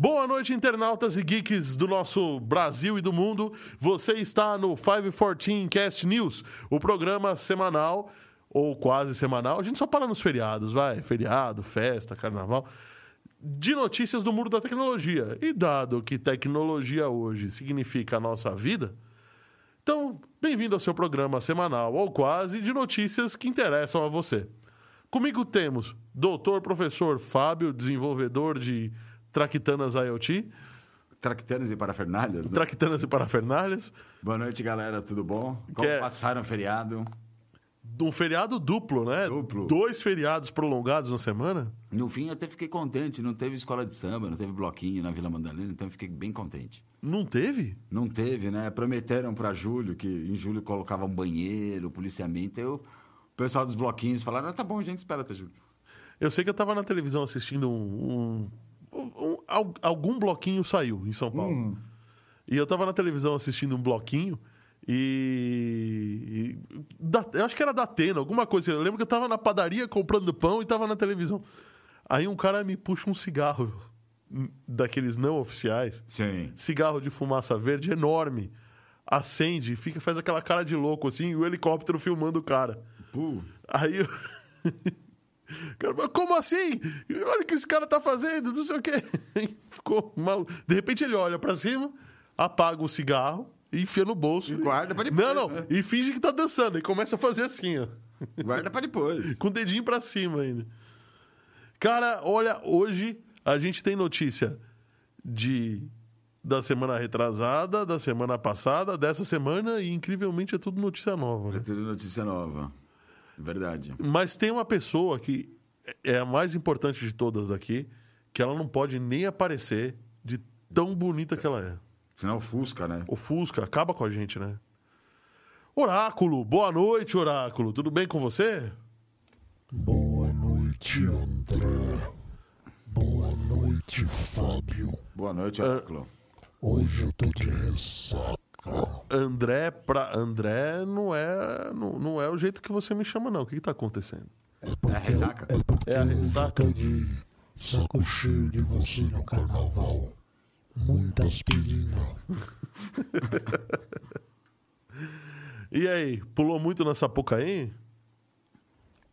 Boa noite, internautas e geeks do nosso Brasil e do mundo. Você está no 514 Cast News, o programa semanal, ou quase semanal. A gente só para nos feriados, vai. Feriado, festa, carnaval. De notícias do mundo da tecnologia. E dado que tecnologia hoje significa a nossa vida, então, bem-vindo ao seu programa semanal, ou quase, de notícias que interessam a você. Comigo temos doutor professor Fábio, desenvolvedor de Traquitanas IoT. Traquitanas e parafernálias, né? Traquitanas e parafernálias. Boa noite, galera, tudo bom? Como Quer- passaram o feriado? Um feriado duplo, né? Duplo. Dois feriados prolongados na semana. No fim, até fiquei contente. Não teve escola de samba, não teve bloquinho na Vila Madalena, então fiquei bem contente. Não teve? Não teve, né? Prometeram para julho que em julho colocava um banheiro, policiamento. Eu, o pessoal dos bloquinhos falaram: ah, tá bom, gente espera até julho. Eu sei que eu tava na televisão assistindo um. um- um- al- algum bloquinho saiu em São Paulo. Hum. E eu tava na televisão assistindo um bloquinho e. e da- eu acho que era da Atena, alguma coisa. Eu lembro que eu tava na padaria comprando pão e tava na televisão. Aí um cara me puxa um cigarro daqueles não oficiais. Sim. cigarro de fumaça verde enorme. Acende, fica, faz aquela cara de louco assim, e o helicóptero filmando o cara. Pô, Aí eu. Como assim? Olha o que esse cara tá fazendo, não sei o quê. Ficou mal. De repente ele olha pra cima, apaga o cigarro e enfia no bolso. E guarda pra depois, Não, não. né? E finge que tá dançando. E começa a fazer assim, ó. guarda para depois. Com o dedinho pra cima ainda. Cara, olha, hoje a gente tem notícia de da semana retrasada, da semana passada, dessa semana e incrivelmente é tudo notícia nova. Né? ter notícia nova. Verdade. Mas tem uma pessoa que é a mais importante de todas daqui, que ela não pode nem aparecer de tão bonita que ela é. Senão ofusca, né? Ofusca, acaba com a gente, né? Oráculo, boa noite, Oráculo. Tudo bem com você? Boa noite, André. Boa noite, Fábio. Boa noite, Ah. Oráculo. Hoje eu tô de ressaca. André pra André não é não, não é o jeito que você me chama não. O que, que tá acontecendo? É porque, É ressaca? é porque É a eu ressaca? tô de saco cheio de você no carnaval. Muita aspirina. E aí, pulou muito na Sapucaí?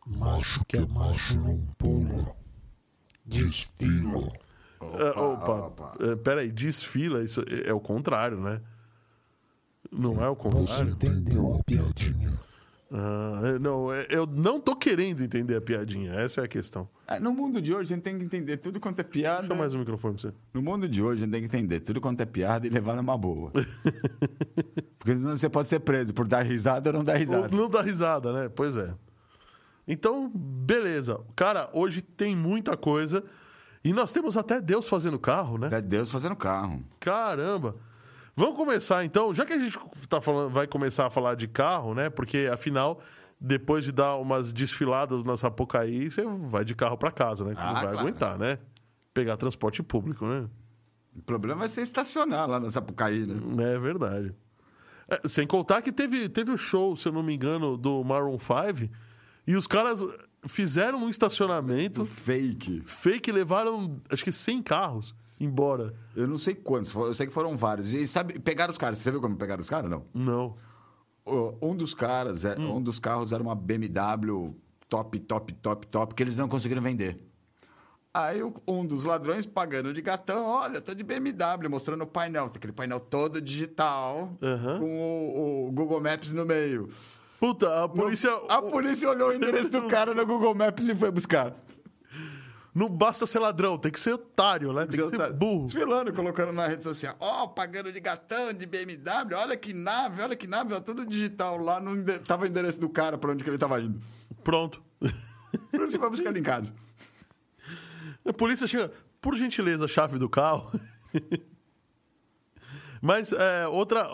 Macho que é macho não pula. Desfila. É, opa, é, peraí, desfila, isso é, é o contrário, né? Não é o Você contrário? entendeu a piadinha? Ah, é, não, é- eu não tô querendo entender a piadinha, essa é a questão. Ah, No mundo de hoje, a gente tem que entender tudo quanto é piada. Deixa mais um microfone pra você. No mundo de hoje, a gente tem que entender tudo quanto é piada e levar numa boa. Porque senão você pode ser preso por dar risada ou não dar Ou risada. não dá risada, né? Pois é. Então, beleza. Cara, hoje tem muita coisa. E nós temos até Deus fazendo carro, né? É Deus fazendo carro. Caramba! Vamos começar então, já que a gente tá falando, vai começar a falar de carro, né? Porque afinal, depois de dar umas desfiladas na Sapucaí, você vai de carro pra casa, né? Que Ah, não vai claro. aguentar, né? Pegar transporte público, né? O problema vai ser estacionar lá na Sapucaí, né? É verdade. É, sem contar que teve, teve o show, se eu não me engano, do Maroon 5 e os caras fizeram um estacionamento Fake. fake e levaram, acho que 100 carros embora. Eu não sei quantos, eu sei que foram vários. E sabe, pegaram os caras. Você viu como pegaram os caras? Não. Não. Um dos caras, é- Hum. um dos carros era uma BMW top, top, top, top, que eles não conseguiram vender. Aí um dos ladrões pagando de gatão, olha, tô de BMW, mostrando o painel, aquele painel todo digital, Aham. com o, o Google Maps no meio. Puta, a polícia. A polícia olhou o endereço do cara no Google Maps e foi buscar. Não basta ser ladrão, tem que ser otário, né? Tem que ser burro. Desfilando, colocando na rede social. Ó, pagando de gatão, de BMW, olha que nave, olha que nave, ó, tudo digital. Lá no, tava o endereço do cara pra onde que ele tava indo. Pronto. Por isso foi buscar ele em casa. A polícia chega, por gentileza, a chave do carro. Mas é, outra.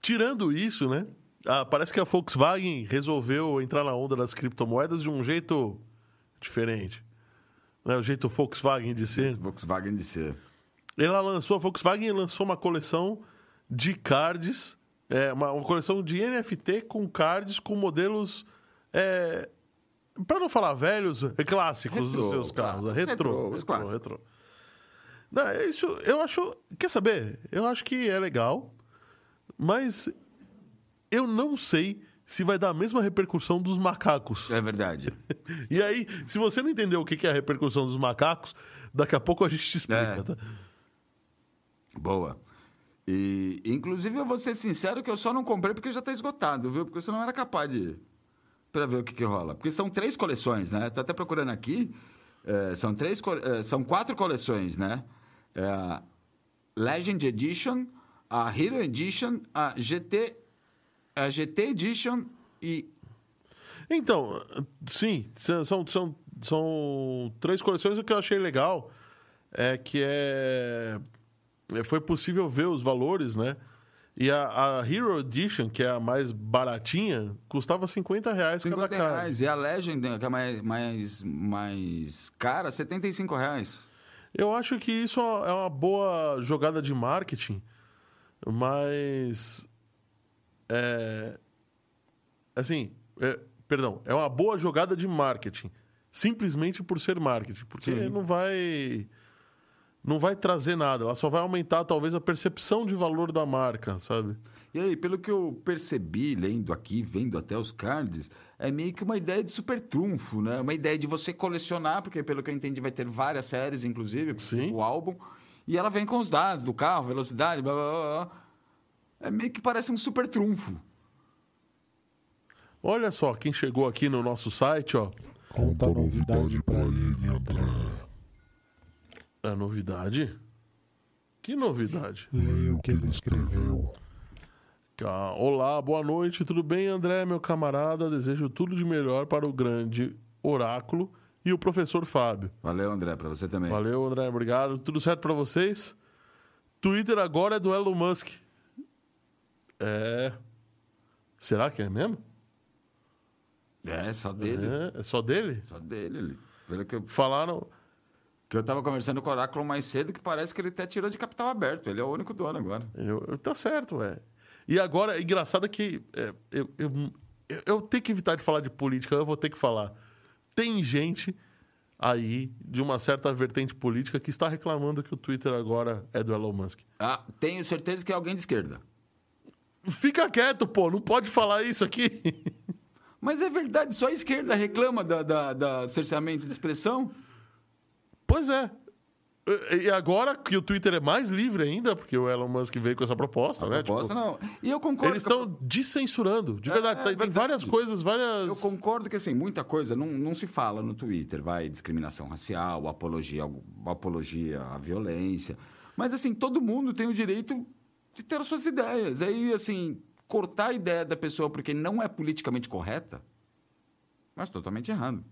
Tirando isso, né? ah, parece que a Volkswagen resolveu entrar na onda das criptomoedas de um jeito diferente. Né? O jeito Volkswagen de ser. Volkswagen de ser. Ela lançou, a Volkswagen lançou uma coleção de cards, é, uma, uma coleção de NFT com cards com modelos É, para não falar velhos, é clássicos Retrô, dos seus carros. claro. Retrô, retrô, os clássicos. retrô. Não, é isso eu acho. Quer saber? Eu acho que é legal, mas eu não sei se vai dar a mesma repercussão dos macacos. É verdade. E aí, se você não entendeu o que é a repercussão dos macacos, daqui a pouco a gente te explica, É. tá? Boa. E, inclusive, eu vou ser sincero que eu só não comprei porque já tá esgotado, viu? Porque senão eu era capaz de... Pra ver o que que rola. Porque são três coleções, né? Tô até procurando aqui. É, são, três, é, são quatro coleções, né? É a Legend Edition, a Hero Edition, a GT... A GT Edition e... Então, sim, são, são, são, três coleções. O que eu achei legal é que é, é- foi possível ver os valores, né? E a, a Hero Edition, que é a mais baratinha, custava 50 reais 50 cada cara. reais. E a Legend, que é mais, mais, mais cara, 75 reais. Eu acho que isso é uma boa jogada de marketing, mas. É, assim, é, perdão, é uma boa jogada de marketing, simplesmente por ser marketing, porque Sim. não vai. Não vai trazer nada, ela só vai aumentar talvez a percepção de valor da marca, sabe? E aí, pelo que eu percebi, lendo aqui, vendo até os cards, é meio que uma ideia de super trunfo, né? Uma ideia de você colecionar, porque pelo que eu entendi vai ter várias séries, inclusive, Sim. o álbum. E ela vem com os dados do carro, velocidade, blá, blá, blá, blá. É meio que parece um super trunfo. Olha só, quem chegou aqui no nosso site, ó. Conta a novidade pra ele, André. É novidade? Que novidade? Leia o que ele escreveu. Olá, boa noite, tudo bem, André, meu camarada? Desejo tudo de melhor para o grande oráculo e o professor Fábio. Valeu, André, pra você também. Valeu, André, obrigado. Tudo certo para vocês? Twitter agora é do Elon Musk. É. Será que é mesmo? É, só dele. É, é só dele? Só dele. Ele. Pelo que eu, Falaram. que eu tava conversando com o Oráculo mais cedo, que parece que ele até tirou de capital aberto. Ele é o único dono agora. Eu, tá certo, é. E agora, é engraçado que é, eu, eu, eu, eu tenho que evitar de falar de política, eu vou ter que falar. Tem gente aí de uma certa vertente política que está reclamando que o Twitter agora é do Elon Musk. Ah, tenho certeza que é alguém de esquerda. Fica quieto, pô, não pode falar isso aqui. Mas é verdade, só a esquerda reclama da, da, da cerceamento de expressão. pois é. E agora que o Twitter é mais livre ainda, porque o Elon Musk veio com essa proposta, né? Proposta, Tipo, não. E eu concordo. eles que a- estão descensurando, de É, verdade. é tem, tem verdade. várias coisas, várias. Eu concordo que, assim, muita coisa não, não se fala no Twitter. Vai, discriminação racial, apologia, apologia à violência. Mas, assim, todo mundo tem o direito de ter as suas ideias. Aí, assim, cortar a ideia da pessoa porque não é politicamente correta, mas totalmente errado.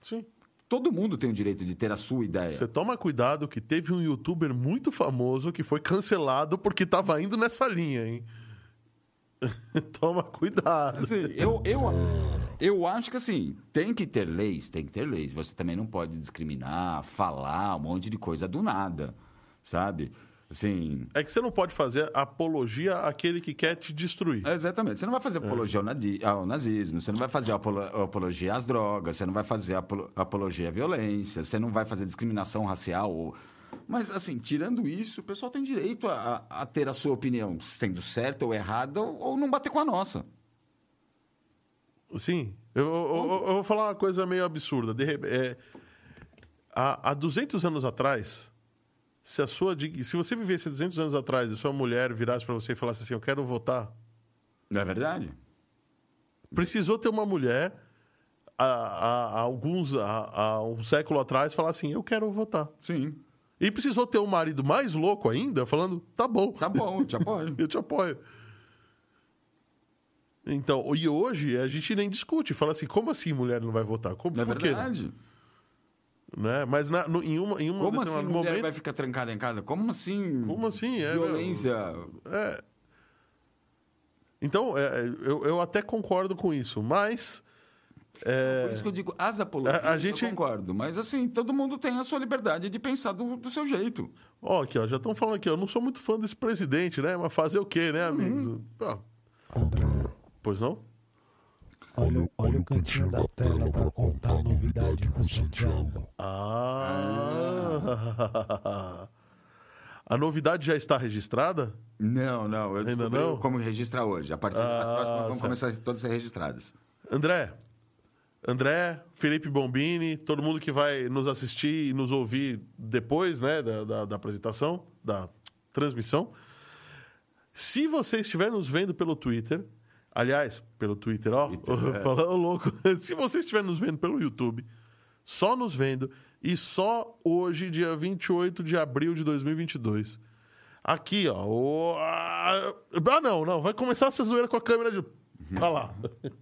Sim. Todo mundo tem o direito de ter a sua ideia. Você toma cuidado que teve um youtuber muito famoso que foi cancelado porque tava indo nessa linha, hein? toma cuidado. Assim, eu, eu, eu acho que assim, tem que ter leis, tem que ter leis. Você também não pode discriminar, falar um monte de coisa do nada, sabe? Assim, É que você não pode fazer apologia àquele que quer te destruir. exatamente. Você não vai É. fazer apologia ao, nadi- ao nazismo, você não vai fazer apolo- apologia às drogas, você não vai fazer apolo- apologia à violência, você não vai fazer discriminação racial. ou- Mas, assim, tirando isso, o pessoal tem direito a, a- a ter a sua opinião, sendo certa ou errada, ou, ou não bater com a nossa. Sim. Eu, eu- eu- vou falar uma coisa meio absurda. De é, há, há 200 anos atrás, se, a sua, se você vivesse 200 anos atrás e sua mulher virasse para você e falasse assim: Eu quero votar, Não é verdade? precisou ter uma mulher há, há- há alguns, há, há um século atrás falar assim: Eu quero votar. Sim. E precisou ter um marido mais louco ainda, falando: tá bom, Tá bom, eu te apoio. eu te apoio. Então, e hoje a gente nem discute, fala assim: como assim mulher não vai votar? Como, Não é por quê? Né? Mas na- no- em uma, em uma Como assim mulher momento. vai ficar trancada em casa? Como assim? Como assim? É, Violência. É. Então, é, eu, eu até concordo com isso, mas. é, Por isso que eu digo, as apologias, A- a gente- eu concordo. Mas assim, todo mundo tem a sua liberdade de pensar do, do seu jeito. Ó, aqui, ó, já estão falando aqui, eu não sou muito fã desse presidente, né? Mas fazer o quê, né, amigos? Uhum. Ah, pois não? Olha, o- olha o cantinho da tela pra contar a novidade com o Santiago. Ah! A novidade já está registrada? Não, não. Eu Ainda não? como registrar hoje. A partir das Ah, próximas vão certo. começar a todas a ser registradas. André, André, Felipe Bombini, todo mundo que vai nos assistir e nos ouvir depois né, da, da, da apresentação, da transmissão. Se você estiver nos vendo pelo Twitter, aliás, pelo Twitter, ó, é. falando louco. Se você estiver nos vendo pelo YouTube, só nos vendo, e só hoje, dia 28 de abril de 2022. Aqui, ó. o- Ah, não, não. Vai começar essa zoeira com a câmera de. Olha lá.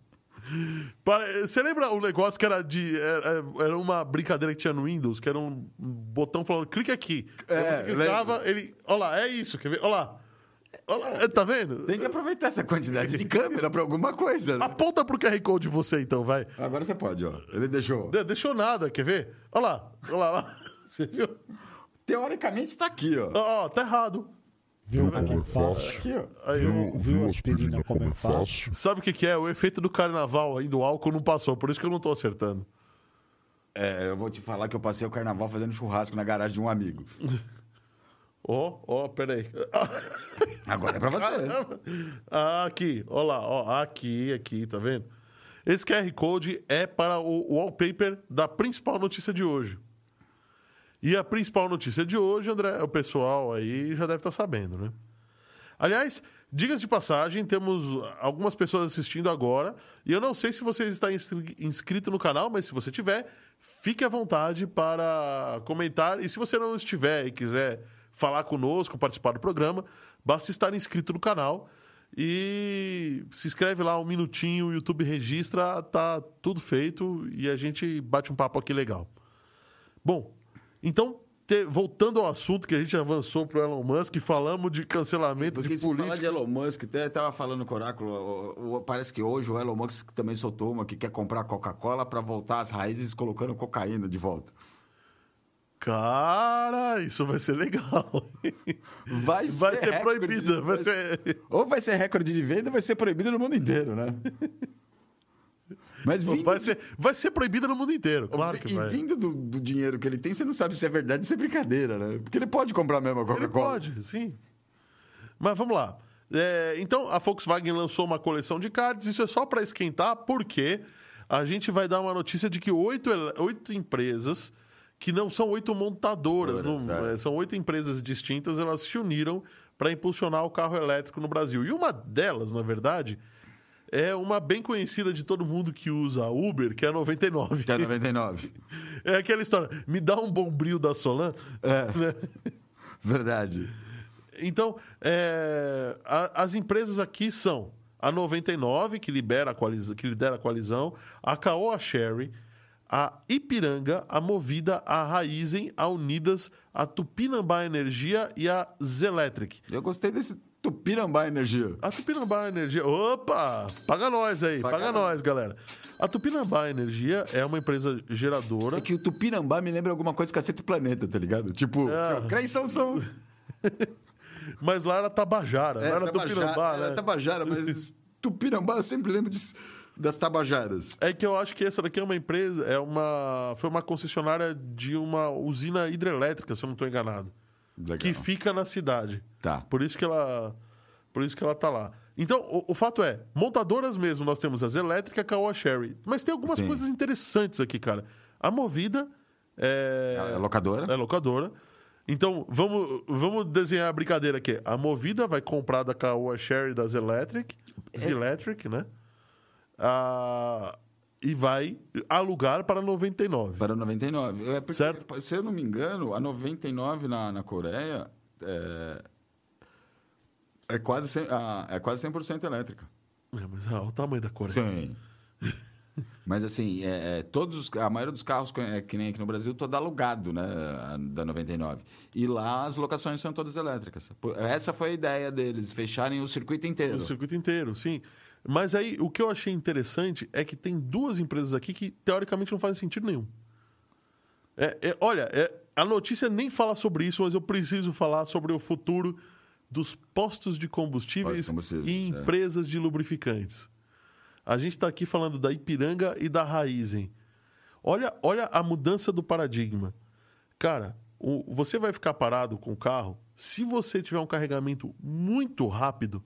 Você lembra um negócio que era de. Era, era uma brincadeira que tinha no Windows, que era um botão falando, clica aqui. É, você clicava, ele. Olha lá, é isso, quer ver? Olha lá. Olha lá, tá vendo? Tem que aproveitar essa quantidade de câmera pra alguma coisa. né? Aponta pro QR Code de você, então, vai. Agora você pode, ó. Ele deixou. De- Deixou nada, quer ver? Olha lá, olha lá, olha lá. Você viu? Teoricamente está aqui, ó. Ó, ó, tá errado. Viu como é fácil? Aqui, ó. Aí, Viu, viu a aspirina como é fácil? Sabe o que, que é? O efeito do carnaval aí do álcool não passou, por isso que eu não tô acertando. É, eu vou te falar que eu passei o carnaval fazendo churrasco na garagem de um amigo. Ó, ó, peraí. Agora é pra você. Ah, aqui, ó lá, ó, aqui, aqui, tá vendo? Esse QR Code é para o wallpaper da principal notícia de hoje. E a principal notícia de hoje, André, o pessoal aí já deve estar sabendo, né? Aliás, diga-se de passagem, temos algumas pessoas assistindo agora. E eu não sei se você está inscri- inscrito no canal, mas se você tiver, fique à vontade para comentar. E se você não estiver e quiser falar conosco, participar do programa, basta estar inscrito no canal. E se inscreve lá um minutinho, o YouTube registra, tá tudo feito e a gente bate um papo aqui legal. Bom, então, te- voltando ao assunto que a gente avançou pro Elon Musk, falamos de cancelamento Porque de se falar política. de Elon Musk, até tava falando com o Oráculo, parece que hoje o Elon Musk também soltou uma que quer comprar Coca-Cola para voltar às raízes colocando cocaína de volta. Cara, isso vai ser legal. Vai, Vai ser proibida, de- vai ser. Ou vai ser recorde de venda ou vai ser proibido no mundo inteiro, né? Mas vindo, Vai ser, vai ser proibida no mundo inteiro, claro que e vai. vindo do, do dinheiro que ele tem, você não sabe se é verdade ou se é brincadeira, né? Porque ele pode comprar mesmo a Ele Coca-Cola. pode, sim. Mas vamos lá. É, então, a Volkswagen lançou uma coleção de cards. Isso é só para esquentar, porque a gente vai dar uma notícia de que oito, ele- oito empresas, que não são oito montadoras, não- é. é, são oito empresas distintas, elas se uniram para impulsionar o carro elétrico no Brasil. E uma delas, na verdade, é uma bem conhecida de todo mundo que usa Uber, que é a 99. Que é 99. É aquela história, me dá um bombril da Solan. né? Verdade. Então, é, a- as empresas aqui são a 99, que, libera a coaliza- que lidera a coalizão, a Caoa Sherry, a Ipiranga, a Movida, a Raizen, a Unidas, a Tupinambá Energia e a Zelectric. Eu gostei desse Tupinambá Energia. A Tupinambá Energia. Opa! Paga nós aí, Paga paga, nós. galera. A Tupinambá Energia é uma empresa geradora. É que o Tupinambá me lembra alguma coisa Cacete Planeta, tá ligado? Tipo, É. seu Creyson são... Mas lá era Tabajara, não era Tupinambá, era né? Tabajara, mas Tupinambá eu sempre lembro de- das Tabajaras. É que eu acho que essa daqui é uma empresa, é uma, foi uma concessionária de uma usina hidrelétrica, se eu não estou enganado, Legal. que fica na cidade. Tá. Por isso que ela, por isso que ela tá lá. Então, o, o fato é, montadoras mesmo, nós temos as elétricas, a Sherry, mas tem algumas Sim. coisas interessantes aqui, cara. A Movida é, É locadora? é locadora. Então, vamos, vamos desenhar a brincadeira aqui. A Movida vai comprar da Caoa Sherry das Electric, Zelectric, né? Ah, e vai alugar para 99. Para 99. É porque, Certo. Se eu não me engano, a 99 na, na Coreia é, é, quase 100, ah, é quase 100% elétrica. É, mas olha o tamanho da Coreia. Sim. Mas assim, é, é, todos os, a maioria dos carros, que- é, que nem aqui no Brasil, todo alugado, né? Da 99. E lá as locações são todas elétricas. Essa foi a ideia deles, fecharem o circuito inteiro. O circuito inteiro, sim. Mas aí, o que eu achei interessante é que tem duas empresas aqui que, teoricamente, não fazem sentido nenhum. É, é, olha, é, a notícia nem fala sobre isso, mas eu preciso falar sobre o futuro dos postos de combustíveis e é. empresas de lubrificantes. A gente está aqui falando da Ipiranga e da Raizen. Olha, olha a mudança do paradigma. Cara, o- você vai ficar parado com o carro. Se você tiver um carregamento muito rápido,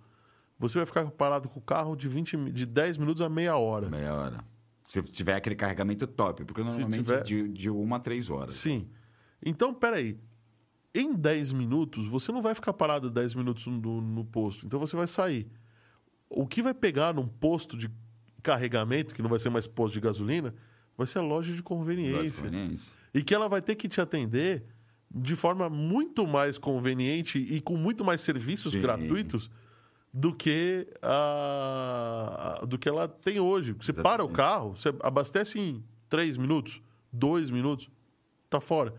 você vai ficar parado com o carro de, 20, mi- de 10 minutos a meia hora. Meia hora. Se tiver aquele carregamento top, porque normalmente tiver- é de, de uma a três horas. Sim. Então, peraí. Em 10 minutos, você não vai ficar parado 10 minutos no, no posto. Então você vai sair. O que vai pegar num posto de carregamento, que não vai ser mais posto de gasolina, vai ser a loja de conveniência. Conveniência. E que ela vai ter que te atender de forma muito mais conveniente e com muito mais serviços Sim. gratuitos do que a, do que ela tem hoje. Você para o Exatamente. carro, você abastece em 3 minutos, 2 minutos, tá fora.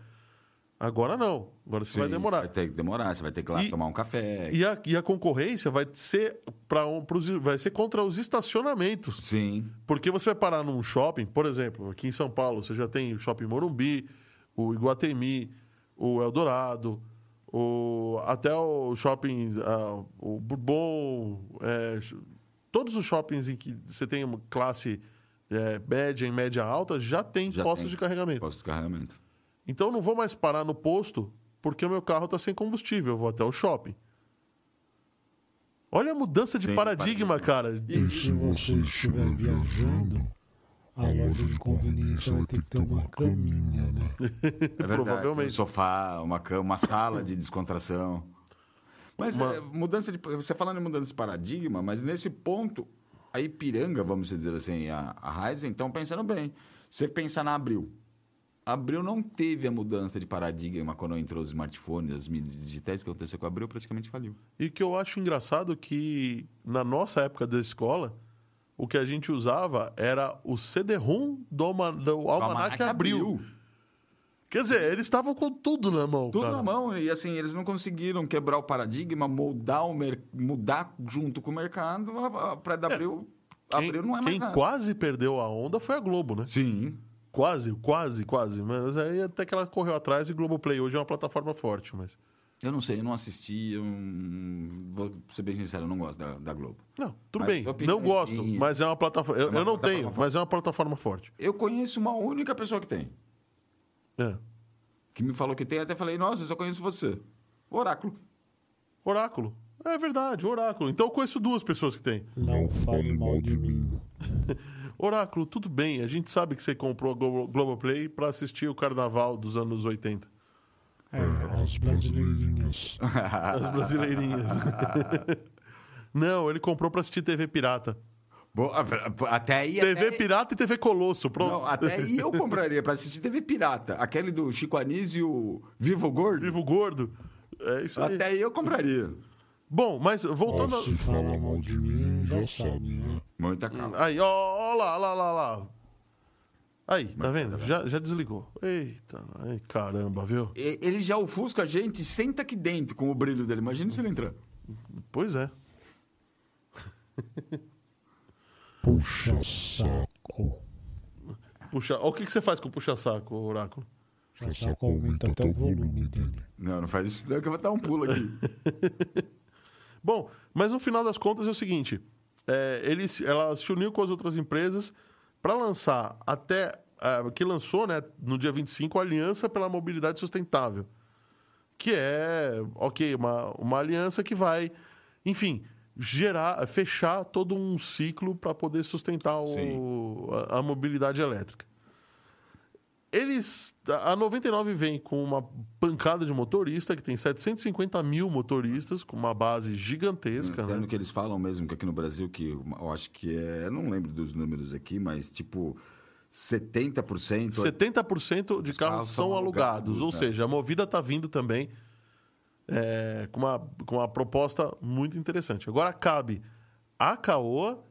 Agora não. Agora você vai Sim, demorar. Vai ter que demorar, você vai ter que ir lá E- tomar um café. E a, e a concorrência vai ser para um, pros- vai ser contra os estacionamentos. Sim. Porque você vai parar num shopping, por exemplo, aqui em São Paulo, você já tem o Shopping Morumbi, o Iguatemi, o Eldorado, o, até o shopping, ah, o Bourbon, é, todos os shoppings em que você tem uma classe é, média e média alta já tem Já postos tem. de carregamento. Posto de carregamento. Então eu não vou mais parar no posto porque o meu carro está sem combustível, eu vou até o shopping. Olha a mudança de Sim, paradigma, cara. E se você estiver viajando, a loja de conveniência vai ter que ter uma caminha, né? É verdade. Provavelmente. Um sofá, uma cama, uma sala de descontração. Mas Uma- é, mudança de. Você falando em mudança de paradigma, mas nesse ponto, a Ipiranga, vamos dizer assim, a, a Ryzen, estão pensando bem. Você pensa na Abril. Abril não teve a mudança de paradigma quando entrou os smartphones, as mídias digitais, que aconteceu com a Abril praticamente faliu. E que eu acho engraçado que na nossa época da escola, o que a gente usava era o CD-ROM do, Alma- do Almanac Abril. Quer dizer, eles estavam com tudo na mão, Tudo cara. na mão. E assim, eles não conseguiram quebrar o paradigma, moldar o mer... mudar junto com o mercado. A, a pré da Abril, Quem, Abril não é mais quem nada. quase perdeu a onda foi a Globo, né? Sim. Quase, quase, quase. Mas aí até que ela correu atrás e Globoplay hoje é uma plataforma forte, mas... Eu não sei, eu não assisti. Eu... não- Vou ser bem sincero, eu não gosto da, da Globo. Não, tudo Mas bem. Não gosto, em- mas é uma plataforma... Eu, É uma eu não plataforma tenho, forte. mas é uma plataforma forte. Eu conheço uma única pessoa que tem. É. Que me falou que tem, até falei, nossa, eu só conheço você. O Oráculo. Oráculo. É verdade, Oráculo. Então eu conheço duas pessoas que têm. Não fale mal de mim. Oráculo, tudo bem. A gente sabe que você comprou a Globo- Globoplay para assistir o carnaval dos anos 80. É, as brasileirinhas. As brasileirinhas. Não, ele comprou para assistir TV Pirata. Bom, até aí. TV até... Pirata e TV Colosso. Pronto. Não, até aí eu compraria pra assistir TV Pirata. Aquele do Chico Anísio e o Vivo Gordo. Vivo Gordo. É isso aí. Até aí eu compraria. Bom, mas voltando. Ó, a- se fala mal de mim, já sabe, né? Muita calma. Aí, ó, ó lá, lá, lá, lá. Aí, tá vendo? Já, já desligou. Eita, ai, caramba, viu? E- Ele já ofusca a gente, senta aqui dentro com o brilho dele. Imagina se ele entrar. Pois é. Puxa saco. Puxa, ó, o que, que você faz com o puxa-saco, Oráculo? Puxa saco aumenta até o volume dele. Não, não faz isso não, que eu vou dar um pulo aqui. Bom, mas no final das contas é o seguinte: é, ele, se- ela se uniu com as outras empresas para lançar até. Que lançou, né, no dia 25, a Aliança pela Mobilidade Sustentável. Que é, ok, uma, uma aliança que vai, enfim, gerar, fechar todo um ciclo para poder sustentar o- a, a mobilidade elétrica. Eles. A 99 vem com uma pancada de motorista, que tem 750 mil motoristas, com uma base gigantesca. Sendo Né? que eles falam mesmo que aqui no Brasil, que eu acho que é. Eu não lembro dos números aqui, mas tipo. 70%. 70% de Os carros carros são alugados. alugados, Ou né? seja, a Movida está vindo também é, com, uma, com uma proposta muito interessante. Agora cabe a Caoa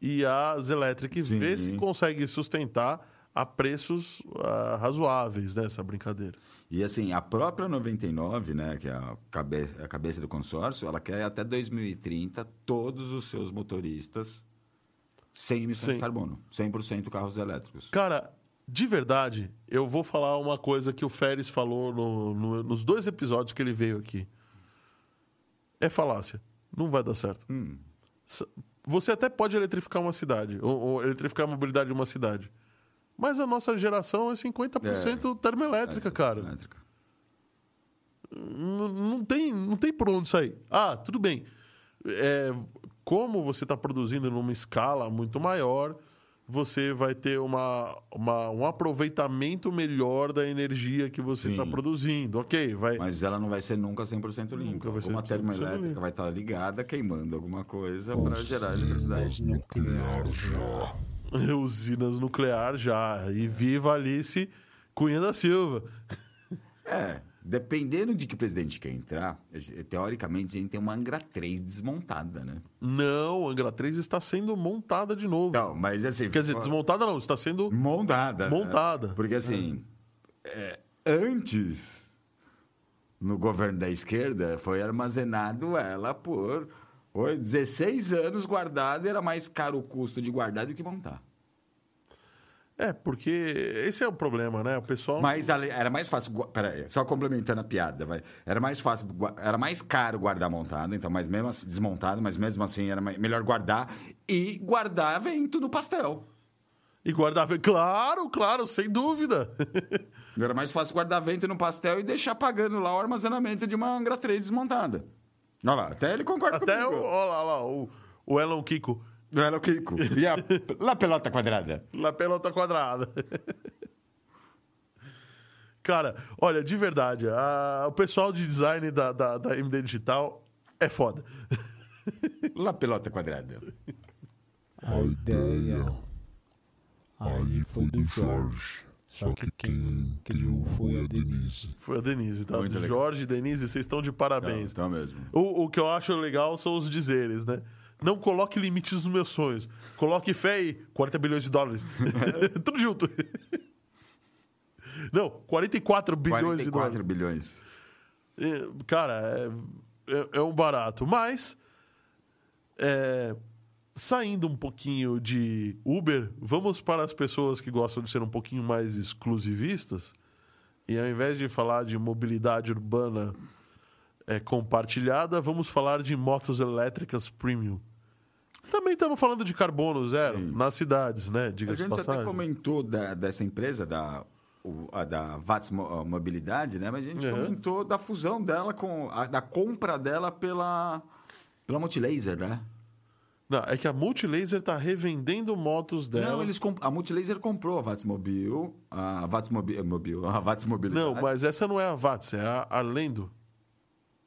e a Zelectric Sim. ver se consegue sustentar a preços ah, razoáveis nessa brincadeira. E assim, a própria 99, né, que é a, cabe a cabeça do consórcio, ela quer até 2030 todos os seus motoristas sem emissão Sim. de carbono. 100% carros elétricos. Cara, de verdade, eu vou falar uma coisa que o Férez falou no- no- nos dois episódios que ele veio aqui. É falácia. Não vai dar certo. Hum. Você até pode eletrificar uma cidade, ou, ou eletrificar a mobilidade de uma cidade. Mas a nossa geração é 50% termoelétrica, cara. Elétrica. Não, não tem, não tem por onde sair. Ah, tudo bem. É, como você está produzindo numa escala muito maior, você vai ter uma, uma- um aproveitamento melhor da energia que você Sim. está produzindo. Ok, vai. Mas ela não vai ser nunca 100% limpa. Nunca vai ser Uma 100% termoelétrica limpa. vai estar ligada, queimando alguma coisa para gerar eletricidade. nuclear já. Usinas nuclear já. E viva Alice Cunha da Silva. É, dependendo de que presidente quer entrar, teoricamente a gente tem uma Angra 3 desmontada, né? Não, a Angra 3 está sendo montada de novo. Não, mas assim... Quer dizer, desmontada não, está sendo Montada. né? montada. Porque assim, é, antes, no governo da esquerda, foi armazenado ela por foi 16 anos guardada era mais caro o custo de guardar do que montar. É, porque esse é o problema, né? O pessoal. Mas era mais fácil. Peraí, só complementando a piada, vai. Era mais fácil, era mais caro guardar montado, então, mas mesmo assim, desmontado, mas mesmo assim era melhor guardar e guardar vento no pastel. E guardava. Claro, claro, sem dúvida. Era mais fácil guardar vento no pastel e deixar pagando lá o armazenamento de uma Angra 3 desmontada. Olha lá, até ele concorda Até o, comigo. olha lá, lá, o, o Elon Kiko. Não era o Kiko. E a, lá pelota quadrada. Na pelota quadrada. Cara, olha, de verdade, a- o pessoal de design da, da, da MD Digital é foda. Lá pelota quadrada. A ideia aí foi do Jorge. Só que quem criou foi a Denise. Foi a Denise, tá? Muito legal. Jorge e Denise, vocês estão de parabéns. Então mesmo. O, o que eu acho legal são os dizeres, né? Não coloque limites nos meus sonhos. Coloque fé e 40 bilhões de dólares. Tudo junto. Não, 44 bilhões de 44 dólares. bilhões. É, Cara, é, é- é um barato. Mas, é, saindo um pouquinho de Uber, vamos para as pessoas que gostam de ser um pouquinho mais exclusivistas. E ao invés de falar de mobilidade urbana é, compartilhada, vamos falar de motos elétricas premium. Também estamos falando de carbono zero Sim. nas cidades, né? A Diga-se de gente até comentou da- dessa empresa, da, o- a da VATS a Mobilidade, né? Mas a gente Uhum. comentou da fusão dela com. a- da compra dela pela. Pela Multilaser, né? Não, é que a Multilaser está revendendo motos dela. Não, eles comp- a Multilaser comprou a VATS Mobil, a VATS Mobil, Mobil a VATS Mobilidade. Não, mas essa não é a VATS, é a Arlendo.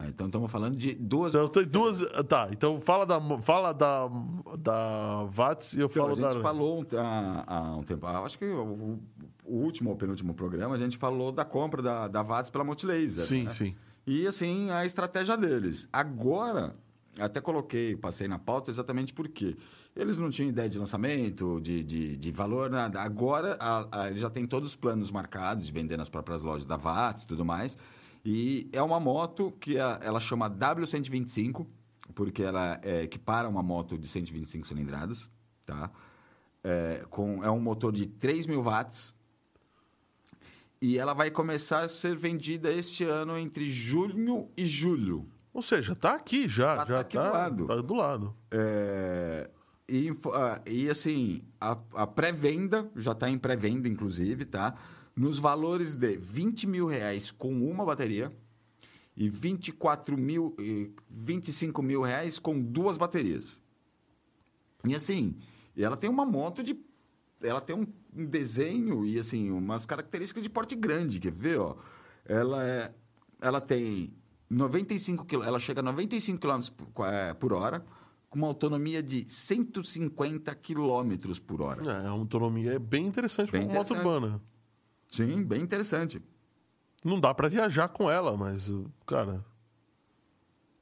Ah, Então estamos falando de duas. Então tem duas. Tá, então fala da, fala da, da VATS e eu Então, falo a gente da. Falou um- há, há um tempo, ah, acho que o, o último ou penúltimo programa, a gente falou da compra da, da VATS pela Multilaser. Sim, né? sim. E assim, a estratégia deles. Agora, até coloquei, passei na pauta exatamente porque eles não tinham ideia de lançamento, de, de, de valor, nada. Agora, a, a, eles já têm todos os planos marcados de vender nas próprias lojas da VATS e tudo mais. E é uma moto que ela chama W125, porque ela é, equipara uma moto de 125 cilindradas, tá? É, com, é um motor de 3 mil watts. E ela vai começar a ser vendida este ano entre junho e julho. Ou seja, tá aqui já. Tá- já tá aqui do tá, lado. tá do lado. É, e, ah, e assim, a, a pré-venda, já está em pré-venda, inclusive, tá? Nos valores de 20 mil reais com uma bateria e 24 mil, e 25 mil reais com duas baterias. E assim, ela tem uma moto de. Ela tem um, desenho e assim, umas características de porte grande, quer ver, ó? Ela, é, ela tem 95 km, ela chega a 95 km por, é, por hora, com uma autonomia de 150 km por hora. É, a autonomia é bem interessante para uma moto urbana. Sim, bem interessante. Não dá para viajar com ela, mas, cara.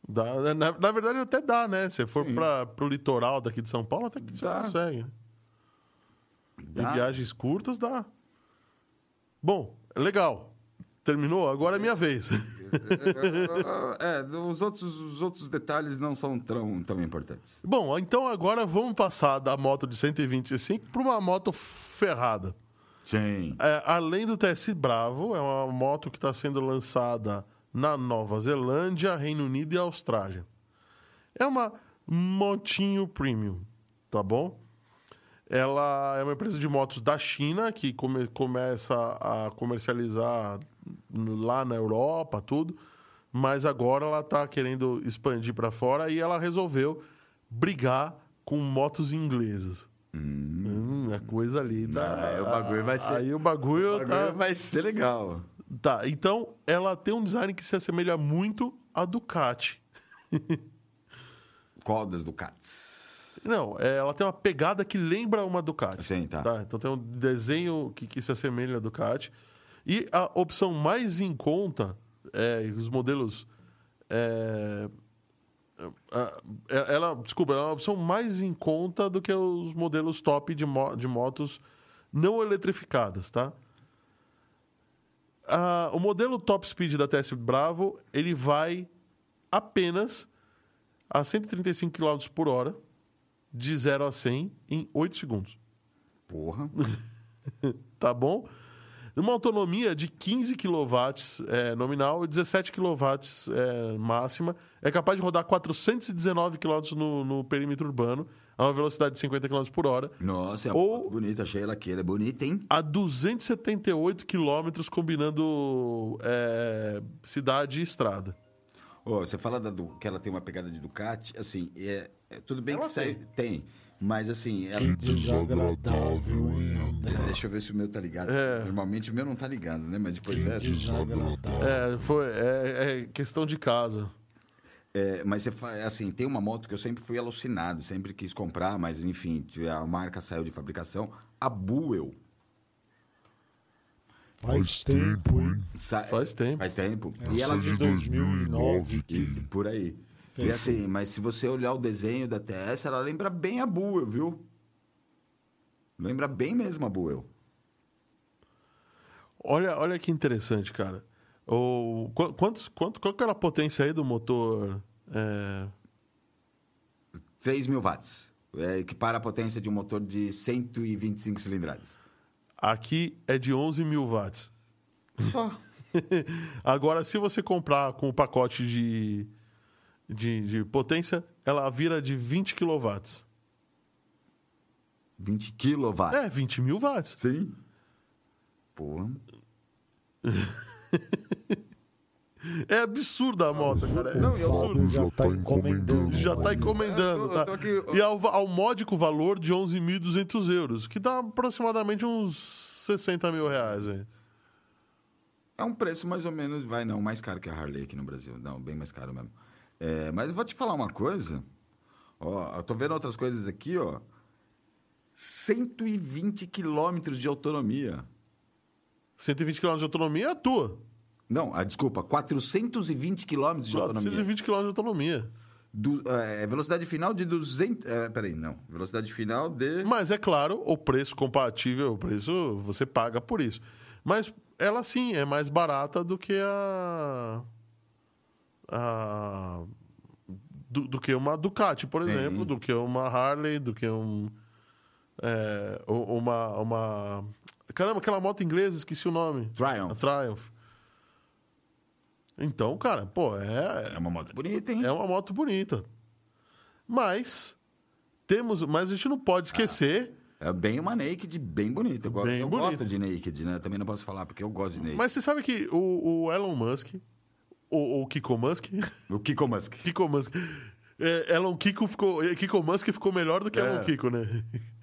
Dá, na, na verdade, até dá, né? Se for para pro litoral daqui de São Paulo, até que você Dá. consegue. né? Dá. Em viagens curtas, dá. Bom, legal. Terminou? Agora é minha vez. é, os outros, os outros detalhes não são tão, tão importantes. Bom, então agora vamos passar da moto de 125 para uma moto ferrada. Sim. É, além do TS Bravo, é uma moto que está sendo lançada na Nova Zelândia, Reino Unido e Austrália. É uma motinho premium. tá bom? Ela é uma empresa de motos da China que come- começa a comercializar lá na Europa, tudo, mas agora ela está querendo expandir para fora e ela resolveu brigar com motos inglesas. Hum, a coisa ali tá. Aí o bagulho vai ser- Aí o bagulho, Agora tá. vai ser legal. Tá, então ela tem um design que se assemelha muito à Ducati. Qual das Ducatis? Não, é, ela tem uma pegada que lembra uma Ducati. Sim, tá. Então tem um desenho que, que se assemelha à Ducati. E a opção mais em conta, é, os modelos. é- ela, desculpa, ela é uma opção mais em conta do que os modelos top de, mo- de motos não eletrificadas, tá? Ah, o modelo top speed da TS Bravo, ele vai apenas a 135 km por hora, de 0 a 100 em 8 segundos. Porra. Tá bom? Uma autonomia de 15 kW é, nominal e 17 kW é, máxima. É capaz de rodar 419 km no, no perímetro urbano, a uma velocidade de 50 km por hora. Nossa, é Ou- muito bonita. Achei ela aqui. Ela é bonita, hein? A 278 km combinando é, cidade e estrada. Ô, você fala da, Du- que ela tem uma pegada de Ducati, assim, é, é- tudo bem Ela que sai, tem, mas assim, ela, Que desagradável, hein, André? deixa eu ver se o meu tá ligado. É. Normalmente o meu não tá ligado, né? Mas depois Que dessa. desagradável. É, foi, é, é questão de casa. É, mas você fa- assim, tem uma moto que eu sempre fui alucinado, sempre quis comprar, mas enfim, a marca saiu de fabricação. A Buell. Faz tempo, hein? sa- Faz tempo. Faz tempo. Essa E ela é de 2009 e, que... por aí. E assim, mas se você olhar o desenho da TS, ela lembra bem a Buell, viu? Lembra bem mesmo a Buell. Olha, olha que interessante, cara. O, qu- quantos, quanto, qual que era a potência aí do motor? É, 3 mil watts. É, equipara a potência de um motor de 125 cilindradas. aqui é de 11 mil watts. Só. Agora, se você comprar com o pacote de, de, de potência, ela vira de 20 quilowatts. 20 quilowatts. É, 20 mil watts. Sim. Porra. É absurda a moto, cara. O Não, é absurdo. já tá encomendando. Já tá encomendando, tá? E ao, ao módico valor de 11.200 euros, que dá aproximadamente uns 60 mil reais. Aí. É um preço mais ou menos, vai não, mais caro que a Harley aqui no Brasil. Não, bem mais caro mesmo. É, mas eu vou te falar uma coisa. Ó, eu tô vendo outras coisas aqui, ó. 120 quilômetros de autonomia. 120 km de autonomia é a tua. Não, ah, desculpa, 420 quilômetros de autonomia. 420 km de autonomia. Du- é, velocidade final de 200... É, peraí, não. Velocidade final de... Mas é claro, o preço compatível, o preço você paga por isso. Mas ela sim é mais barata do que a. a do, do que uma Ducati, por Sim. exemplo, do que uma Harley, do que um. é, uma, uma. Caramba, aquela moto inglesa, esqueci o nome. A Triumph. Triumph. Então, cara, pô, é, É uma moto bonita, hein? é uma moto bonita. Mas temos, mas a gente não pode esquecer. É bem uma naked, bem bonita. Eu, Bem eu bonita. gosto de naked, né? Também não posso falar porque eu gosto de naked. Mas você sabe que o, o Elon Musk, o, o Kiko Musk, O Kiko Musk. Kiko Musk, é, Elon Kiko ficou, é, Kiko Musk ficou melhor do que É. Elon Kiko, né?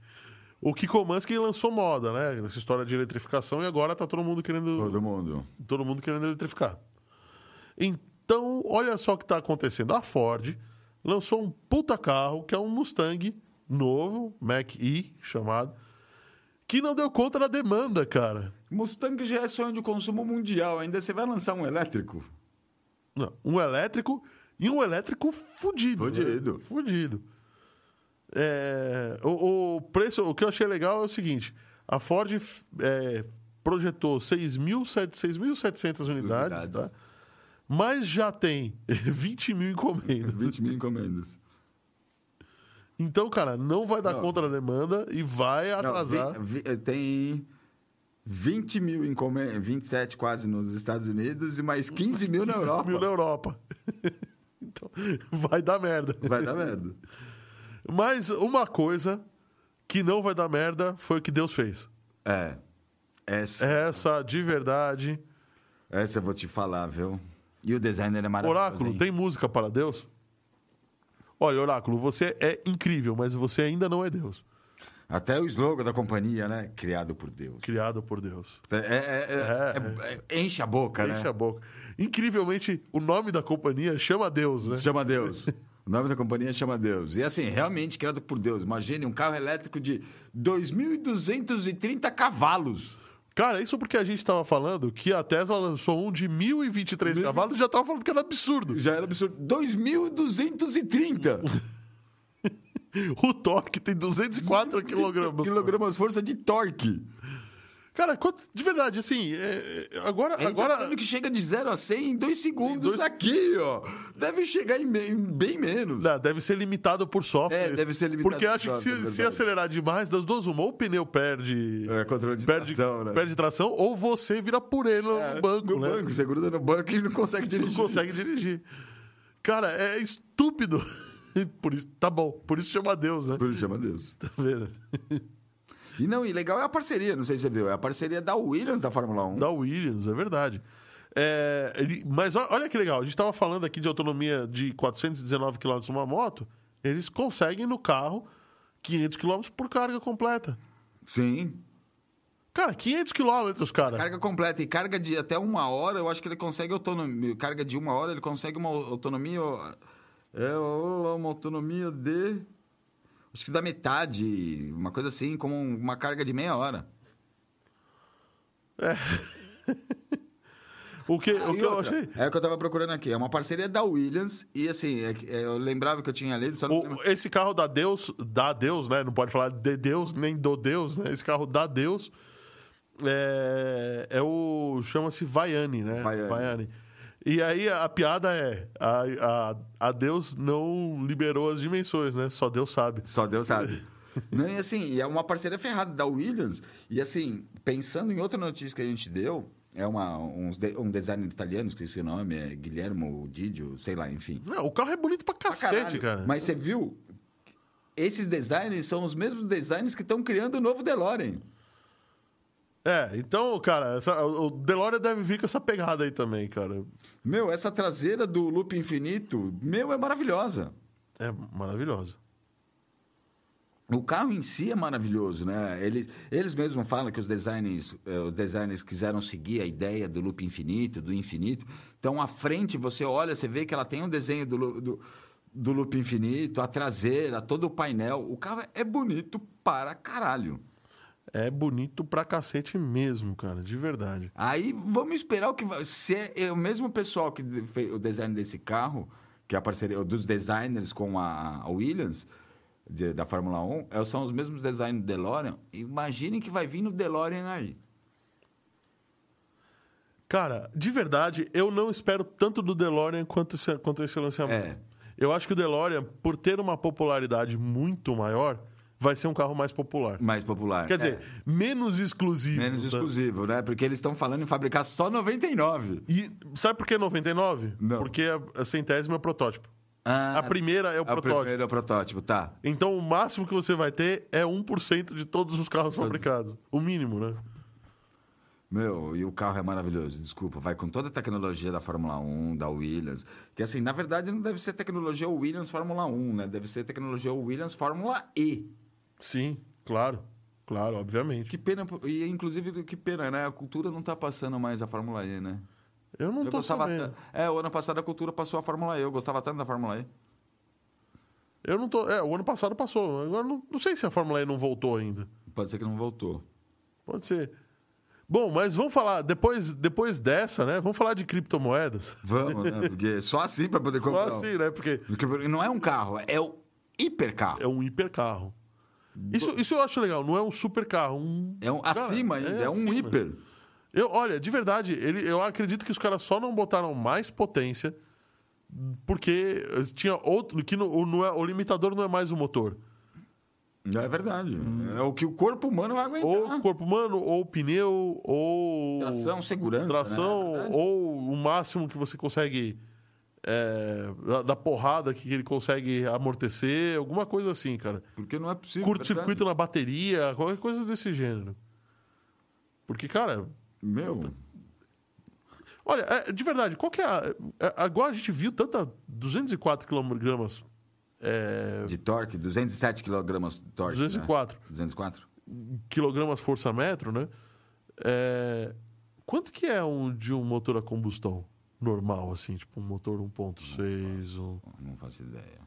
O Kiko Musk lançou moda, né? Essa história de eletrificação e agora tá todo mundo querendo Todo mundo. todo mundo querendo eletrificar. Então, olha só o que está acontecendo. A Ford lançou um puta carro, que é um Mustang novo, Mach-E, chamado, que não deu conta da demanda, cara. Mustang já é sonho de consumo mundial. Ainda você vai lançar um elétrico? Não, um elétrico e um elétrico fudido. Fudido. né? Fudido. É, o, o preço, o que eu achei legal é o seguinte: a Ford é, projetou 6.700 6.700 unidades, Unidades. tá? mas já tem 20 mil encomendas. 20 mil encomendas. Então, cara, não vai dar Não. conta da demanda e vai Não, atrasar. vi- vi- tem 20 mil encomendas, 27 quase nos Estados Unidos e mais 15 mil na Europa. mil na Europa. então, vai dar merda. Vai dar merda. Mas uma coisa que não vai dar merda foi o que Deus fez. É. Essa, Essa, de verdade. essa eu vou te falar, viu? E o designer é maravilhoso. Oráculo, hein? tem música para Deus? Olha, Oráculo, você é incrível, mas você ainda não é Deus. Até o slogan da companhia, né? Criado por Deus. Criado por Deus. É, é- é- é- é- enche a boca, Enche né? a boca. Incrivelmente, o nome da companhia chama Deus, né? Chama Deus. O nome da companhia chama Deus. E assim, realmente criado por Deus. Imagine um carro elétrico de 2.230 cavalos. Cara, isso porque a gente tava falando que a Tesla lançou um de 1023 cavalos e já tava falando que era absurdo. Já era absurdo. 2.230 O torque tem 204 quilogramas. Quilogramas força de torque. Cara, quanto- de verdade, assim, é- é- agora... Ele agora... tá que chega de 0 a 100 em 2 segundos dois- aqui, ó. Deve chegar em, em bem menos. Não, deve ser limitado por software. É, deve ser limitado Porque por acho que software, se, se verdade. acelerar demais, das duas, uma, ou o pneu perde. É, controle de perde, tração, né? perde tração, ou você vira purê no, É, banco, no né? banco. Você gruda no banco e não consegue dirigir. Não consegue dirigir. Cara, é estúpido. Por isso, tá bom. Por isso chama Deus, né? Por isso chama Deus. Tá vendo? E não, e legal é a parceria, não sei se você viu. É a parceria da Williams da Fórmula 1. Da Williams, é verdade. É, ele- mas olha que legal, a gente estava falando aqui de autonomia de 419 km numa moto, eles conseguem no carro 500 km por carga completa. Sim. Cara, 500 km, cara. Carga completa e carga de até uma hora, eu acho que ele consegue autonomia. Carga de uma hora, ele consegue uma autonomia. É uma autonomia de. Acho que da metade, uma coisa assim, como uma carga de meia hora. O que, Ah, o que eu achei? É o que eu tava procurando aqui. É uma parceria da Williams. E assim, é é, eu lembrava que eu tinha lido, só. O- esse carro da Deus, da Deus, né? Não pode falar de Deus nem do Deus, né? Esse carro da Deus é, é o. chama-se Vaiane, né? Vaiane. E aí a, piada é: a, a, a Deus não liberou as dimensões, né? Só Deus sabe. Só Deus sabe. Não, e assim, é uma parceria ferrada da Williams. E assim, pensando em outra notícia que a gente deu, é uma, uns de- um designer italiano, esqueci o nome, é Guilhermo Didio, sei lá, enfim. Não, o carro é bonito pra cacete, cara. Mas você viu? Esses designers são os mesmos designers que estão criando o novo DeLorean. É, então, cara, essa- o DeLorean deve vir com essa pegada aí também, cara. Meu, essa traseira do loop infinito, meu, é maravilhosa. É maravilhosa. O carro em si é maravilhoso, né? Eles, eles mesmos falam que os designers, eh, os designers quiseram seguir a ideia do loop infinito, do infinito. Então, à frente, você olha, você vê que ela tem um desenho do, do, do loop infinito, a traseira, todo o painel. O carro é bonito para caralho. É bonito pra cacete mesmo, cara, de verdade. Aí, vamos esperar o que vai... Se é o mesmo pessoal que fez o design desse carro, que é a parceria dos designers com a, Williams... de- da Fórmula 1, é, são os mesmos designers do DeLorean. Imaginem que vai vir no DeLorean aí. Cara, de verdade, eu não espero tanto do DeLorean quanto esse, quanto esse lançamento. É. Eu acho que o DeLorean, por ter uma popularidade muito maior, vai ser um carro mais popular. Mais popular. Quer dizer, É, menos exclusivo. menos tá? exclusivo, né? Porque eles estão falando em fabricar só 99. E sabe por que 99? Não. Porque a, a centésima é o protótipo. Ah, a primeira é o a protótipo. primeira é o protótipo, tá. Então o máximo que você vai ter é 1% de todos os carros fabricados. O mínimo, né? Meu, e o carro é maravilhoso, desculpa. Vai com toda a tecnologia da Fórmula 1, da Williams. Que assim, na verdade, não deve ser tecnologia Williams Fórmula 1, né? Deve ser tecnologia Williams Fórmula E. Sim, claro. Claro, obviamente. Que pena, e inclusive, que pena, né? A cultura não tá passando mais a Fórmula E, né? Eu não Eu tô gostava sabendo. É, o ano passado a cultura passou a Fórmula E. Eu gostava tanto da Fórmula E. Eu não tô. É, o ano passado passou. Agora não, não sei se a Fórmula E não voltou ainda. Pode ser que não voltou. Pode ser. Bom, mas vamos falar, depois, depois dessa, né? Vamos falar de criptomoedas. Vamos, né? Porque só assim para poder Só comprar. assim, né? Porque Porque não é um carro, é o hipercarro. é um hipercarro. Isso, isso eu acho legal, não é um supercarro. Um... É um acima ainda, é, um acima. hiper. Eu, olha, de verdade, ele, eu acredito que os caras só não botaram mais potência porque tinha outro. que no, o, não é- o limitador não é mais o motor. É verdade. É o que o corpo humano vai aguentar. Ou o corpo humano, ou o pneu, ou. Tração, segurança. tração, né? É ou o máximo que você consegue é, da, da porrada que ele consegue amortecer, alguma coisa assim, cara. Porque não é possível. Curto-circuito na bateria, qualquer coisa desse gênero. Porque, cara, Meu, olha, é, de verdade, qual que é a. é, Agora a gente viu tanta 204 kg. É, de torque, 207 kg de torque. 204 Né? 204? quilogramas força-metro, né? É, quanto que é um de um motor a combustão normal, assim? Tipo um motor 1.6? Um... Não faço ideia.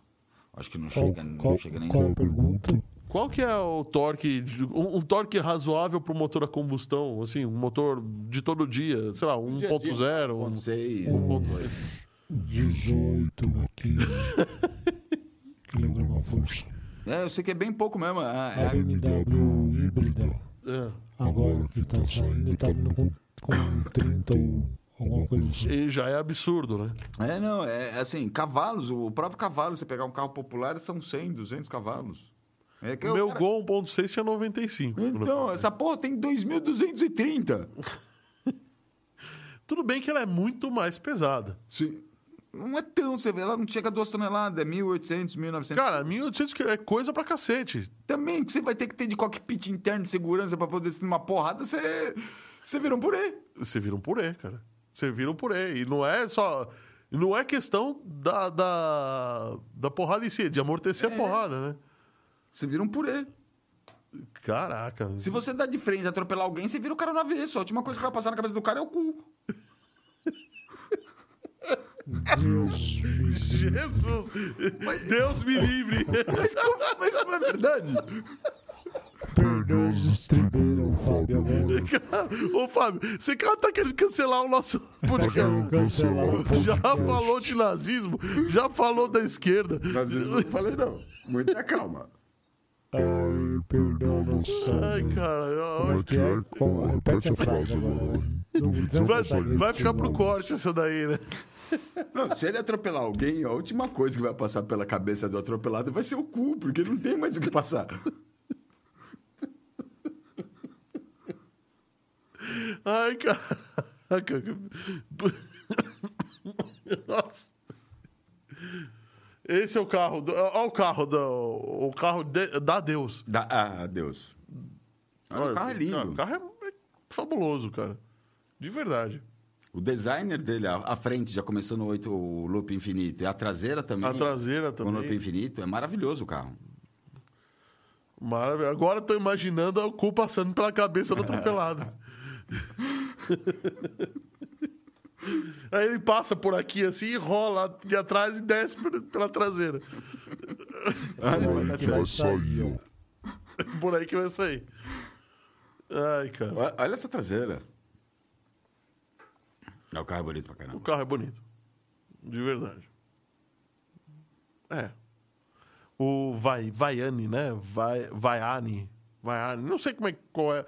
Acho que não Qual, chega, não qual, chega nem. qual a pergunta? Qual que é o torque, um, um torque razoável para um motor a combustão? Assim, um motor de todo dia, sei lá, 1.0, um, 1.6. 1.2. 18 aqui. Quilograma força. É, eu sei que é bem pouco mesmo. A É, é, BMW híbrida, É. agora que tá saindo, tá vindo com, com 30 ou alguma coisa assim. E já é absurdo, né? é, não, é assim, cavalos, o próprio cavalo, você pegar um carro popular, são 100, 200 cavalos. É que O meu cara- Gol 1.6 tinha 95. Então, essa porra tem 2.230. Tudo bem que ela é muito mais pesada. Se- Não é tão, você vê, ela não chega a 2 toneladas, é 1.800, 1.900. Cara, 1.800 que- é coisa pra cacete. Também que você vai ter que ter de cockpit interno de segurança pra poder ser uma porrada, você, você vira um purê. Você vira um purê, cara. Você vira um purê. E não é só. Não é questão da, da, da porrada em si, é de amortecer a porrada, né? Você vira um purê. Caraca. Se você dá de frente e atropelar alguém, você vira o cara no avesso. A última coisa que vai passar na cabeça do cara é o cu. Deus me. Jesus! Deus me livre! Mas, como- mas não é verdade? Perdeu os estribeiros, Fábio. Ô, Fábio, você cara tá querendo cancelar o nosso Quero podcast. cancelar o podcast. Já falou de nazismo, já falou da esquerda. Eu não falei não. Muita calma. Ai, perdão, nossa. Ai, cara. Como ó, é que é? Como- Repete a frase agora. Não, não Vai, vai ficar pro não. corte essa daí, né? Não, se ele atropelar alguém, a última coisa que vai passar pela cabeça do atropelado vai ser o cu, porque não tem mais o que passar. Ai, cara. Nossa. Esse é o carro. do- Olha o carro do, o carro de- da Deus. Da, ah, Deus. Olha, o carro é lindo. O carro é fabuloso, cara. De verdade. O designer dele, a, a frente já começou no 8, o loop infinito. E a traseira também. A traseira Com o loop também. infinito. É maravilhoso o carro. Maravilha. Agora eu tô imaginando o cu passando pela cabeça do atropelado. Aí ele passa por aqui assim, rola aqui atrás e desce por- pela traseira. Aí que vai sair. Por aí que vai sair. Ai, cara. Olha, olha essa traseira. É, o carro é bonito pra O caramba. carro é bonito. De verdade. É. O Vai, Vaiane, né? Vai, Vaiane. Vaiane. Não sei como é, qual é.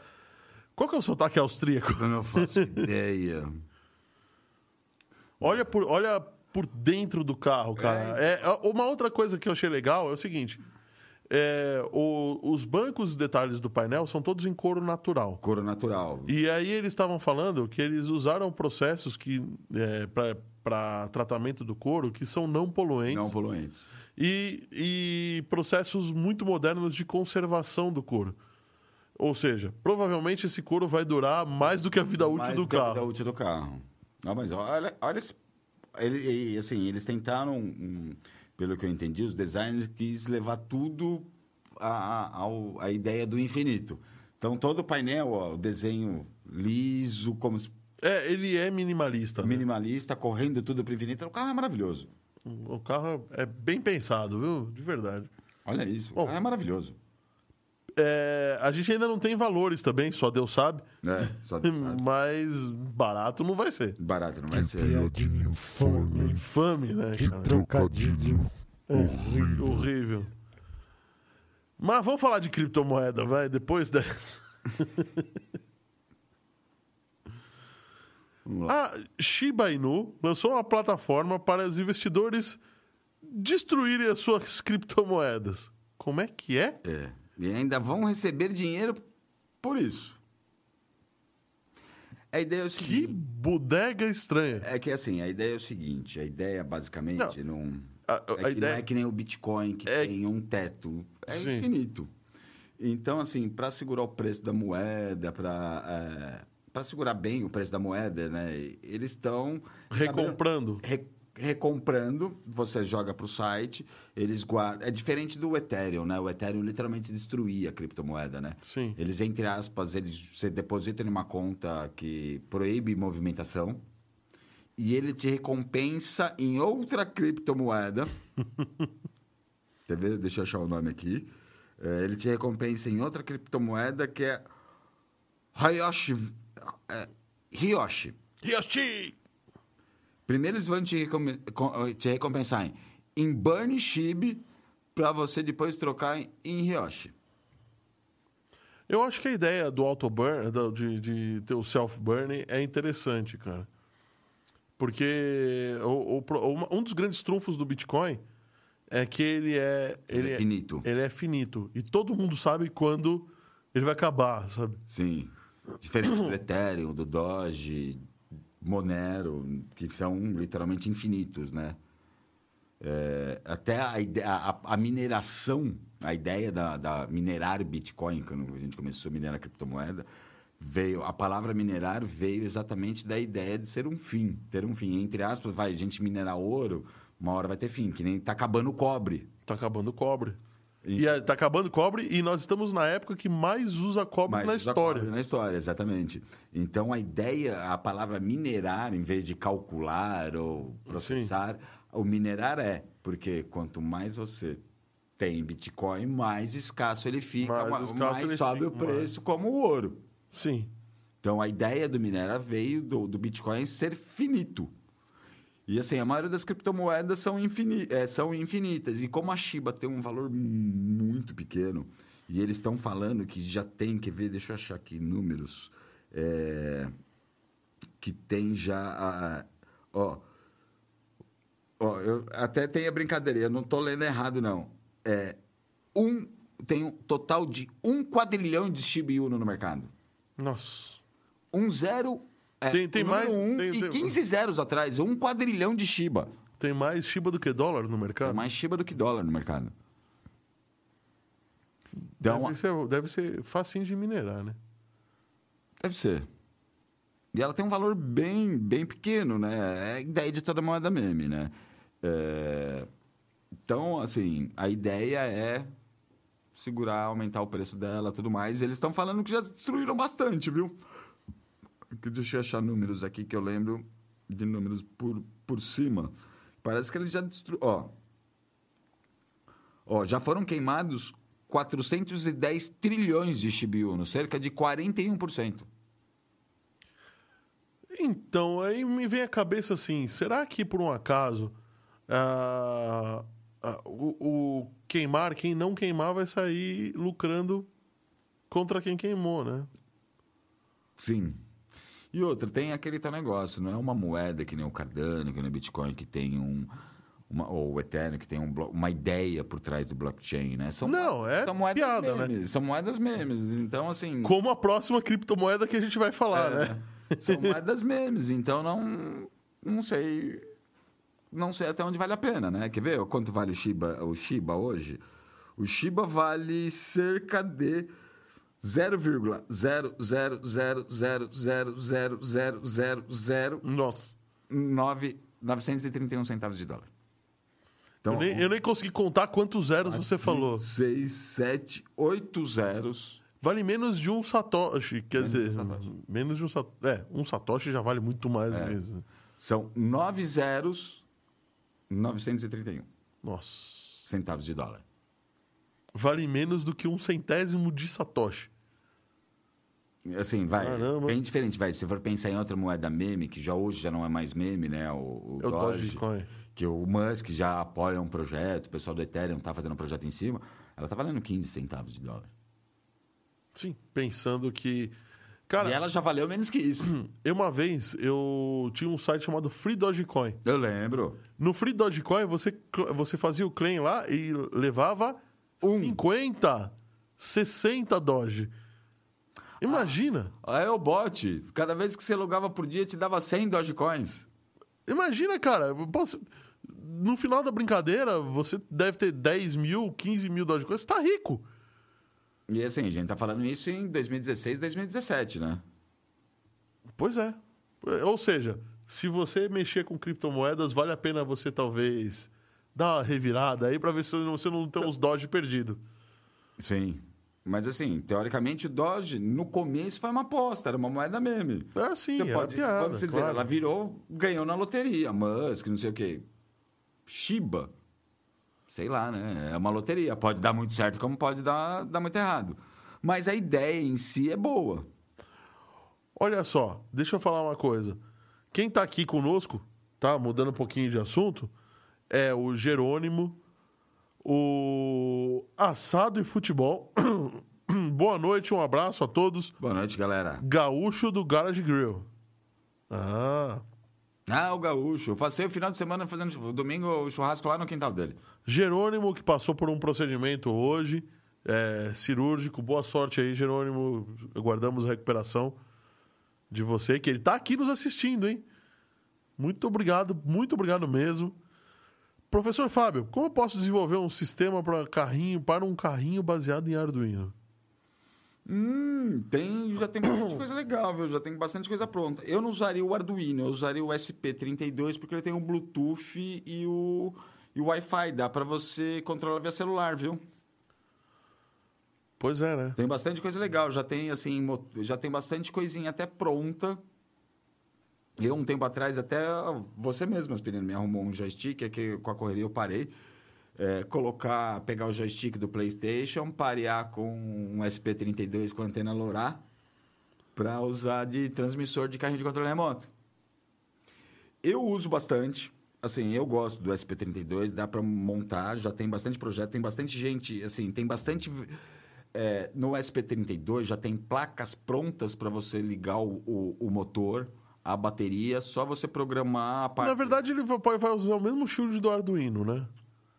Qual que é o sotaque austríaco? Eu não faço ideia. Olha por, olha por dentro do carro, cara. É, uma outra coisa que eu achei legal é o seguinte: é, o- os bancos e detalhes do painel são todos em couro natural. Couro natural. E aí eles estavam falando que eles usaram processos que é, para tratamento do couro que são não poluentes Não poluentes. e, e processos muito modernos de conservação do couro. Ou seja, provavelmente esse couro vai durar mais do que a vida útil Mais do que a vida carro. útil do carro. Não, mas olha, olha esse- ele, assim, eles tentaram, hum, pelo que eu entendi, os designers quis levar tudo a, a, a ideia do infinito. Então, todo o painel, ó, o desenho liso, como se- É, ele é minimalista. né? minimalista, correndo tudo para o infinito. O carro é maravilhoso. O carro é bem pensado, viu? De verdade. Olha isso. Bom. o carro é maravilhoso. É, a gente ainda não tem valores também, só Deus sabe. É, só sabe? Mas barato não vai ser. barato, não vai ser. Piadinha infame. Infame, né, Que cara? trocadilho horrível. Horrível. Mas vamos falar de criptomoeda, vai, depois dessa. A Shiba Inu lançou uma plataforma para os investidores destruírem as suas criptomoedas. Como é que é? É. E ainda vão receber dinheiro por isso. A ideia é o Que seguinte. bodega estranha. É que assim, a ideia é o seguinte, a ideia basicamente não, A, é a que não ideia é que nem o Bitcoin que É- tem um teto, é Sim. infinito. Então assim, para segurar o preço da moeda, para para segurar bem o preço da moeda, né? Eles estão recomprando. re- recomprando, você joga para o site, eles guardam. É diferente do Ethereum, né? O Ethereum literalmente destruía a criptomoeda, né? Sim. Eles, entre aspas, eles, você deposita em uma conta que proíbe movimentação e ele te recompensa em outra criptomoeda. Quer ver? Deixa eu achar o nome aqui. É, ele te recompensa em outra criptomoeda que é Ryoshi. É, Ryoshi. Yoshi! Primeiro eles vão te, recom- com- te recompensar em, em Burn Shib para você depois trocar em, em Ryoshi. Eu acho que a ideia do auto-burn, de, de ter o self-burn, é interessante, cara. Porque o- o um dos grandes trunfos do Bitcoin é que ele é. Ele é finito. Ele é finito. E todo mundo sabe quando ele vai acabar, sabe? Sim. Diferente do Ethereum, do Doge, Monero, que são literalmente infinitos, né? É, até a, a- a mineração, a ideia da, da minerar Bitcoin, quando a gente começou a minerar a criptomoeda, veio, a palavra minerar veio exatamente da ideia de ser um fim, ter um fim. Entre aspas, vai, a gente minerar ouro, uma hora vai ter fim, que nem tá acabando o cobre. Tá acabando o cobre. E- E é, tá acabando o cobre e nós estamos na época que mais usa cobre Mas na usa história. cobre Na história, exatamente. Então, a ideia, a palavra minerar, em vez de calcular ou processar, o minerar é, porque quanto mais você tem Bitcoin, mais escasso ele fica, Mais mais ele sobe fica, o preço como o ouro. Sim. Então, a ideia do minerar veio do, do Bitcoin ser finito. E assim, a maioria das criptomoedas são, infini eh, são infinitas. E como a Shiba tem um valor muito pequeno, e eles estão falando que já tem, quer ver, deixa eu achar aqui números, eh, que tem já a... Ó, ó, eu até tem a brincadeira, eu não estou lendo errado, não. É, um, tem um total de um quadrilhão de Shiba Inu no mercado. Nossa. Um zero. É, Tem- tem mais- Um tem- e tem- 15 zeros atrás. Um quadrilhão de Shiba. Tem mais Shiba do que dólar no mercado? mais Shiba do que dólar no mercado. Deve ser, deve ser facinho de minerar, né? deve ser. E ela tem um valor bem, bem pequeno, né? É a ideia de toda moeda meme, né? É, Então, assim, a ideia é segurar, aumentar o preço dela tudo mais. Eles estão falando que já destruíram bastante, viu? Deixa eu achar números aqui que eu lembro de números por, por cima. Parece que eles já destruíram. Ó. Ó, já foram queimados 410 trilhões de Shiba Inu, cerca de 41%. Então, aí me vem à cabeça assim: será que por um acaso ah, ah, o, o queimar, quem não queimar, vai sair lucrando contra quem queimou, né? Sim. E outra, tem aquele tal negócio, não é uma moeda que nem o Cardano, que nem o Bitcoin, que tem um. Uma, ou o Ethereum, que tem um uma ideia por trás do blockchain, né? São, Não, é são moedas piada, né? memes. São moedas memes. Então, assim. Como a próxima criptomoeda que a gente vai falar, é, né? São moedas memes. Então, não. Não sei. Não sei até onde vale a pena, né? Quer ver quanto vale o Shiba, o Shiba hoje? O Shiba vale cerca de 0,00000000009 Nossa. 931 centavos de dólar. Então, eu, nem, eu nem consegui contar quantos zeros você falou. 6, 7, 8 zeros. Vale menos de um Satoshi. Quer Menos de um dizer, Satoshi. menos de um Satoshi. É, um Satoshi já vale muito mais É. mesmo. São 9 zeros, 931 Nossa. centavos de dólar. Vale menos do que um centésimo de Satoshi. Assim, vai. Caramba. Bem diferente, vai. Se for pensar em outra moeda meme, que já hoje já não é mais meme, né? O, o É o Doge, Dogecoin. que o Musk já apoia um projeto, o pessoal do Ethereum tá fazendo um projeto em cima, ela tá valendo 15 centavos de dólar. Sim, pensando que. Cara, e ela já valeu menos que isso. eu uma vez eu tinha um site chamado Free Dogecoin. Eu lembro. No Free Dogecoin, você, você fazia o claim lá e levava Um. 50, 60 Doge. Imagina. Aí é o bot. Cada vez que você logava por dia, te dava 100 Dogecoins. Imagina, cara. você- no final da brincadeira, você deve ter 10 mil, 15 mil coisa. Você tá rico. E assim, a gente tá falando isso em 2016, 2017, né? Pois é. Ou seja, se você mexer com criptomoedas, vale a pena você talvez dar uma revirada aí pra ver se você não tem uns Dodge perdidos. Sim. Mas assim, teoricamente o Doge, no começo foi uma aposta, era uma moeda meme. É sim, Você pode, piada, vamos dizer, claro. ela virou, ganhou na loteria, Musk, não sei o quê. Shiba. Sei lá, né? É uma loteria. Pode dar muito certo, como pode dar, dar muito errado. Mas a ideia em si é boa. Olha só, deixa eu falar uma coisa. Quem tá aqui conosco, tá? Mudando um pouquinho de assunto, é o Jerônimo, o Assado e Futebol. Boa noite, um abraço a todos. Boa noite, galera. Gaúcho do Garage Grill. Ah. Ah, o gaúcho. Eu passei o final de semana fazendo domingo o churrasco lá no quintal dele. Jerônimo, que passou por um procedimento hoje, é, cirúrgico. Boa sorte aí, Jerônimo. Aguardamos a recuperação de você, que ele tá aqui nos assistindo, hein? Muito obrigado, muito obrigado mesmo. Professor Fábio, como eu posso desenvolver um sistema para carrinho, para um carrinho baseado em Arduino? Hum, tem, já tem bastante coisa legal, viu? Já tem bastante coisa pronta. Eu não usaria o Arduino, eu usaria o SP32 porque ele tem o Bluetooth e o, e o Wi-Fi. Dá para você controlar via celular, viu? Pois é, né? Tem bastante coisa legal. Já tem, assim, já tem bastante coisinha até pronta. Eu, um tempo atrás, até você mesmo, Aspirino, me arrumou um joystick, é que com a correria eu parei. É, colocar, pegar o joystick do PlayStation, parear com um SP32 com antena LoRa para usar de transmissor de carrinho de controle remoto. Eu uso bastante. Assim, eu gosto do SP32, dá para montar, já tem bastante projeto, tem bastante gente, assim, tem bastante. é, no SP32 já tem placas prontas para você ligar o, o, o motor, a bateria, só você programar a parte. Na verdade, ele vai, vai usar o mesmo shield do Arduino, né?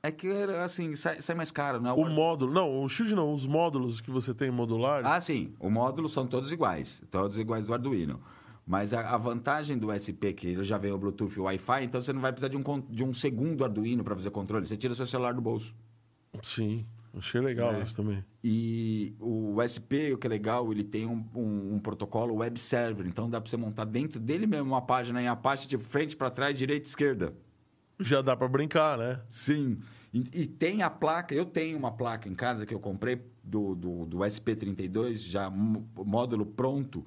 É que, assim, sai, sai mais caro, né? O módulo. Não, o shield não, os módulos que você tem modulares. Ah, sim. O módulo são todos iguais. Todos iguais do Arduino. Mas a, a vantagem do SP, que ele já vem o Bluetooth e o Wi-Fi, então você não vai precisar de um, de um segundo Arduino para fazer controle. Você tira o seu celular do bolso. Sim, achei legal É. isso também. E o SP, o que é legal, ele tem um, um- um protocolo web server. Então dá para você montar dentro dele mesmo uma página em Apache de frente para trás, direita e esquerda. Já dá pra brincar, né? Sim. E, e tem a placa, eu tenho uma placa em casa que eu comprei do, do, do SP32, já módulo pronto,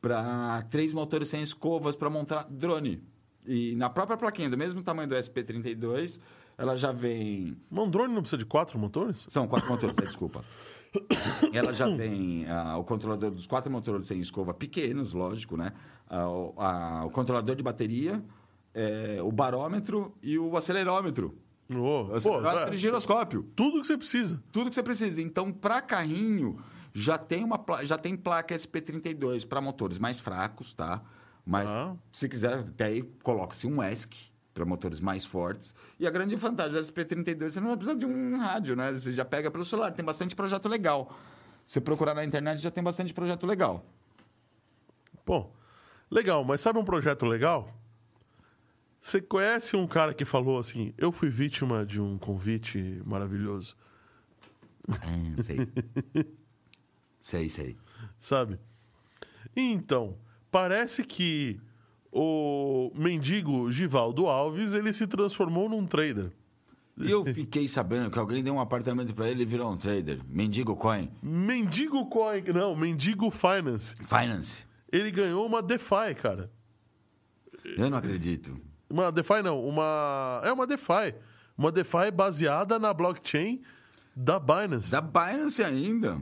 para três motores sem escovas para montar drone. E na própria plaquinha, do mesmo tamanho do SP32, ela já vem. Um drone não precisa de quatro motores? São quatro motores, é, desculpa. Ela já vem ah, o controlador dos quatro motores sem escova pequenos, lógico, né? Ah, o, ah, o controlador de bateria, eh, o barômetro e o acelerômetro. Ô, O pô, acelerômetro é, e giroscópio. tudo que você precisa. Tudo que você precisa. Então, para carrinho, já tem, uma, já tem placa SP32 para motores mais fracos, tá? Mas Ah. se quiser, até aí coloca-se um ESC para motores mais fortes. E a grande vantagem da SP32, você não vai precisar de um rádio, né? Você já pega pelo celular. Tem bastante projeto legal. Se procurar na internet, já tem bastante projeto legal. Pô, legal, mas sabe um projeto legal? Você conhece um cara que falou assim: Eu fui vítima de um convite maravilhoso, Ah, sei. sei, sei. sabe? Então, parece que o mendigo Givaldo Alves ele se transformou num trader. E eu fiquei sabendo que alguém deu um apartamento para ele e virou um trader. Mendigo Coin. Mendigo Coin, não, Mendigo Finance. Finance. Ele ganhou uma DeFi, cara. Eu não acredito. Uma DeFi não, uma. É uma DeFi. Uma DeFi baseada na blockchain da Binance. Da Binance ainda.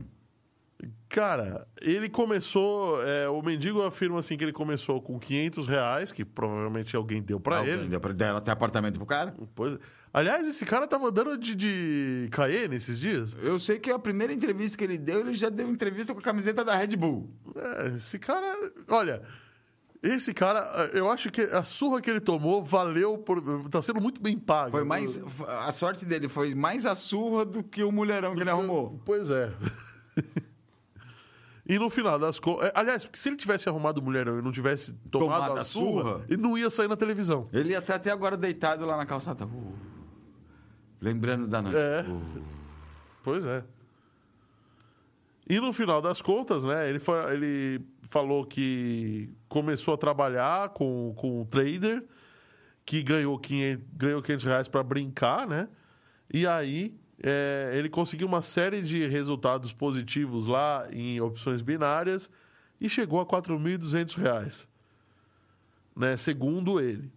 Cara, ele começou. é, o mendigo afirma assim que ele começou com 500 reais, que provavelmente alguém deu pra Alguém ele. Deu pra dar até apartamento pro cara? Pois, aliás, esse cara tava andando de, de Cayenne esses dias. Eu sei que a primeira entrevista que ele deu, ele já deu entrevista com a camiseta da Red Bull. É, esse cara. Olha. Esse cara, eu acho que a surra que ele tomou valeu por. Tá sendo muito bem pago. Foi mais. A sorte dele foi mais a surra do que o mulherão que ele arrumou. Pois é. E no final das contas. Aliás, se ele tivesse arrumado o mulherão e não tivesse tomado Tomado a surra, surra. ele não ia sair na televisão. Ele ia estar até agora deitado lá na calçada. Uh, lembrando da noite. É. Uh, Pois é. E no final das contas, né, ele, fa- ele falou que começou a trabalhar com, com um trader que ganhou 500, ganhou 500 reais para brincar, né? E aí é, ele conseguiu uma série de resultados positivos lá em opções binárias e chegou a 4.200 reais, né? Segundo ele.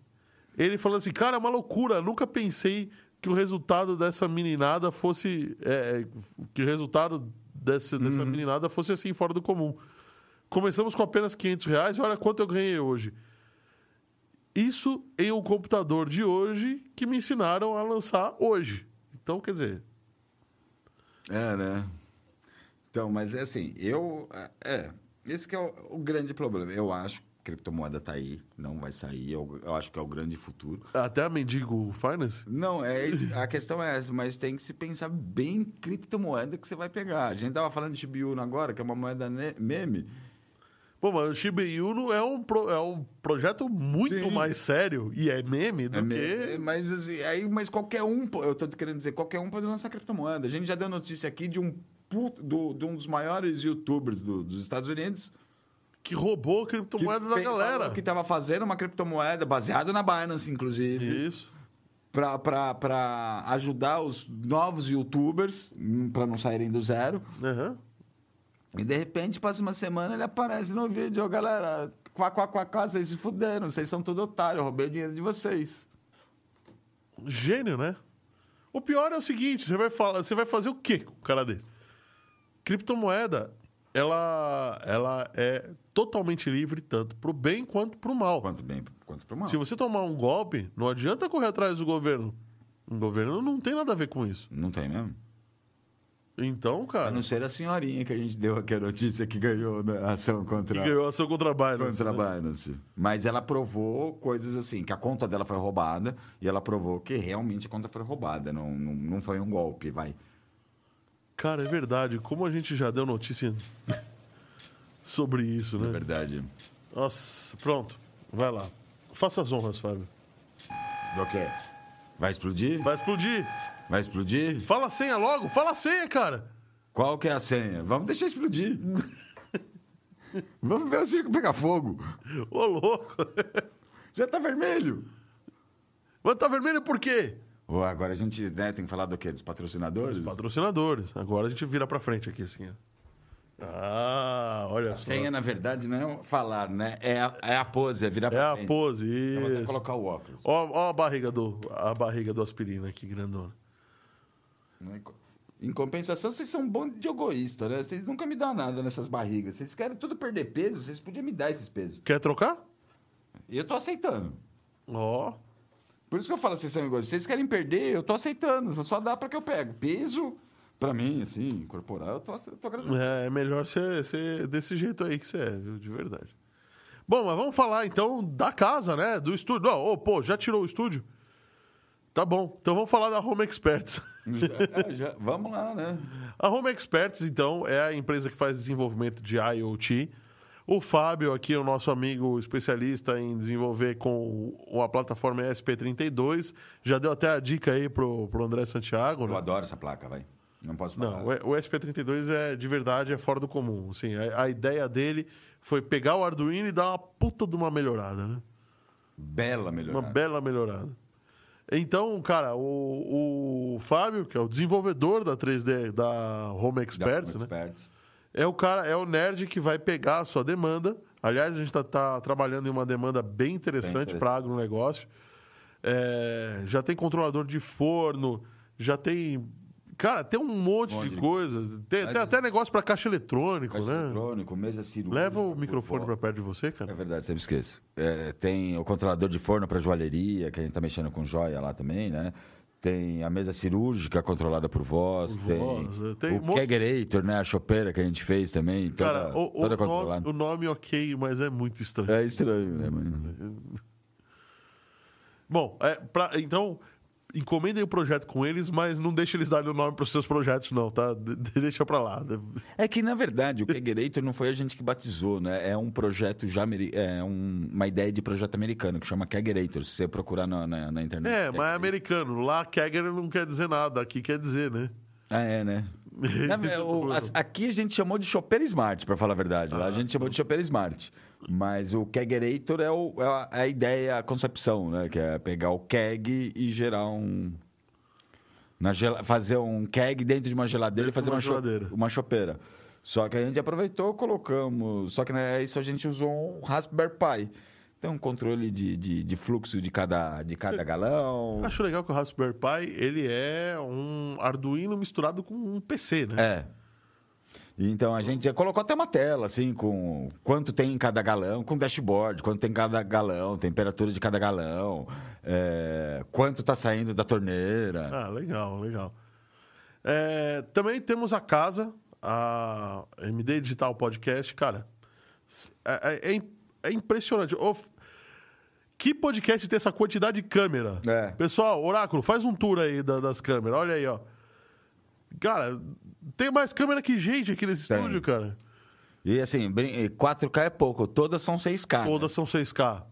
Ele falou assim, cara, é uma loucura, nunca pensei que o resultado dessa meninada fosse... é, que o resultado dessa, dessa meninada fosse assim, fora do comum. Começamos com apenas 500 reais e olha quanto eu ganhei hoje. Isso em um computador de hoje que me ensinaram a lançar hoje. Então, quer dizer, É, né? Então, mas é assim, eu. É, esse que é o, o grande problema. Eu acho que criptomoeda tá aí, não vai sair. Eu, eu acho que é o grande futuro. até a Mendigo Finance. Não, é a questão é essa, mas tem que se pensar bem em criptomoeda que você vai pegar. A gente tava falando de Inu agora, que é uma moeda meme. Pô, mas o Shiba Inu é um, pro- é um projeto muito Sim. mais sério e é meme do É que... me- Mas, assim, aí, mas qualquer um, eu tô querendo dizer, qualquer um pode lançar criptomoeda. A gente já deu notícia aqui de um, do, de um dos maiores youtubers do- dos Estados Unidos que roubou a criptomoeda da galera. que estava fazendo uma criptomoeda baseada na Binance, inclusive, Isso. para ajudar os novos youtubers, para não saírem do zero. Aham. E de repente, passa uma semana, ele aparece no vídeo, ô galera, quá, quá, quá, quá, vocês se fuderam, vocês são tudo otário, eu roubei o dinheiro de vocês. Gênio, né? O pior é o seguinte, você vai falar, você vai fazer o quê com um cara desse? Criptomoeda, ela, ela é totalmente livre tanto pro bem quanto pro mal. Quanto bem, quanto pro mal. Se você tomar um golpe, não adianta correr atrás do governo. O governo não tem nada a ver com isso. Não tem mesmo? Então, A cara, não ser a senhorinha que a gente deu aqui a notícia que ganhou né, a ação que contra, ganhou ação contra a Binance. contra a né? Binance. Mas ela provou coisas assim, que a conta dela foi roubada e ela provou que realmente a conta foi roubada, não, não, não foi um golpe, vai. Cara, é verdade. Como a gente já deu notícia sobre isso, É né? verdade. Nossa, pronto. Vai lá. Faça as honras, Fábio. Do quê? Vai explodir? Vai explodir. Vai explodir? Fala a senha logo. Fala a senha, cara. Qual que é a senha? Vamos deixar explodir. Vamos ver o circo pegar fogo. Ô, louco. Já tá vermelho. Mas tá vermelho por quê? Ô, agora a gente né, tem que falar do quê? Dos patrocinadores? Patrocinadores. Agora a gente vira pra frente aqui, assim. ó. Ah, olha A só. senha, na verdade, não é falar, né? É a, é a pose, é virar É pra a frente. pose. Eu vou até Isso. colocar o óculos. Ó, ó a barriga do a barriga do aspirina aqui, grandona. Né? Em compensação, vocês são um bando de egoísta, né? Vocês nunca me dão nada nessas barrigas. Vocês querem tudo perder peso, vocês podiam me dar esses pesos. Quer trocar? Eu tô aceitando. Ó. Por isso que eu falo, vocês são egoístas. Vocês querem perder, eu tô aceitando. Só dá pra que eu pego. Peso, pra mim, assim, corporal, eu tô, eu tô. É, é melhor ser, ser desse jeito aí que você é, viu? De verdade. Bom, mas vamos falar então da casa, né? Do estúdio. Ô, pô, já tirou o estúdio? Tá bom. Então vamos falar da Home Experts. Já- já- vamos lá, né? A Home Experts, então, é a empresa que faz desenvolvimento de IoT. O Fábio, aqui, o nosso amigo especialista em desenvolver com a plataforma ESP32, já deu até a dica aí pro, pro André Santiago, Eu né? adoro essa placa, vai. Não posso falar. Não, o o ESP32 é de verdade, é fora do comum. Assim, a, a ideia dele foi pegar o Arduino e dar uma puta de uma melhorada, né? Bela melhorada. Uma bela melhorada. Então, cara, o, o Fábio, que é o desenvolvedor da 3D, da Home Da Experts, né? Experts. É o cara, é o nerd que vai pegar a sua demanda. Aliás, a gente está trabalhando em uma demanda bem interessante interessante. para agronegócio. É, já tem controlador de forno, já tem. Cara, tem um monte, monte de de coisa. Tem, tem até negócio para caixa eletrônico, Caixa né? eletrônico, mesa cirúrgica. Leva o microfone para perto de você, É cara. verdade, sempre esqueço. É, tem o controlador de forno para joalheria, que a gente tá mexendo com joia lá também, né? Tem a mesa cirúrgica controlada por voz. Por tem voz, é, tem o um Kegerator, né? A chopeira que a gente fez também. Toda, Cara, o, o toda nome, controlada. o nome ok, mas é muito estranho. É estranho, né, mano? Bom, é, pra- então, encomendem o projeto com eles, mas não deixe eles darem o nome para os seus projetos, não, tá? De- deixa pra lá. É que, na verdade, o Kegerator não foi a gente que batizou, né? É um projeto já... É um- uma ideia de projeto americano que chama Kegerator. Se você procurar na, na, na internet. É, mas é americano. Lá, Kegger não quer dizer nada. Aqui quer dizer, né? Ah, é, né? Na é o as- aqui a gente chamou de chopeira smart, pra falar a verdade. Lá a gente chamou de chopeira smart. Mas o kegerator é, o- é a, é a ideia, a concepção, né? Que é pegar o keg e gerar um... Na gela- fazer um keg dentro de uma geladeira Dentro e fazer uma geladeira. uma chopeira. Só que a gente aproveitou, colocamos... Só que né, isso a gente usou um Raspberry Pi. Então, um controle de, de, de fluxo de cada, de cada galão. Acho legal que o Raspberry Pi, ele é um Arduino misturado com um PC, né? É. Então a gente colocou até uma tela, assim, com quanto tem em cada galão, com dashboard, quanto tem em cada galão, temperatura de cada galão, é, quanto tá saindo da torneira. Ah, legal, legal. É, também temos a casa, a MD Digital Podcast. Cara, é, é- é impressionante. Ô, que podcast tem essa quantidade de câmera? É. Pessoal, Oráculo, faz um tour aí da- das câmeras. Olha aí, ó. Cara, tem mais câmera que gente aqui nesse Tem. estúdio, cara. E assim, brin- e 4K é pouco, todas são 6K. né? Todas são 6K.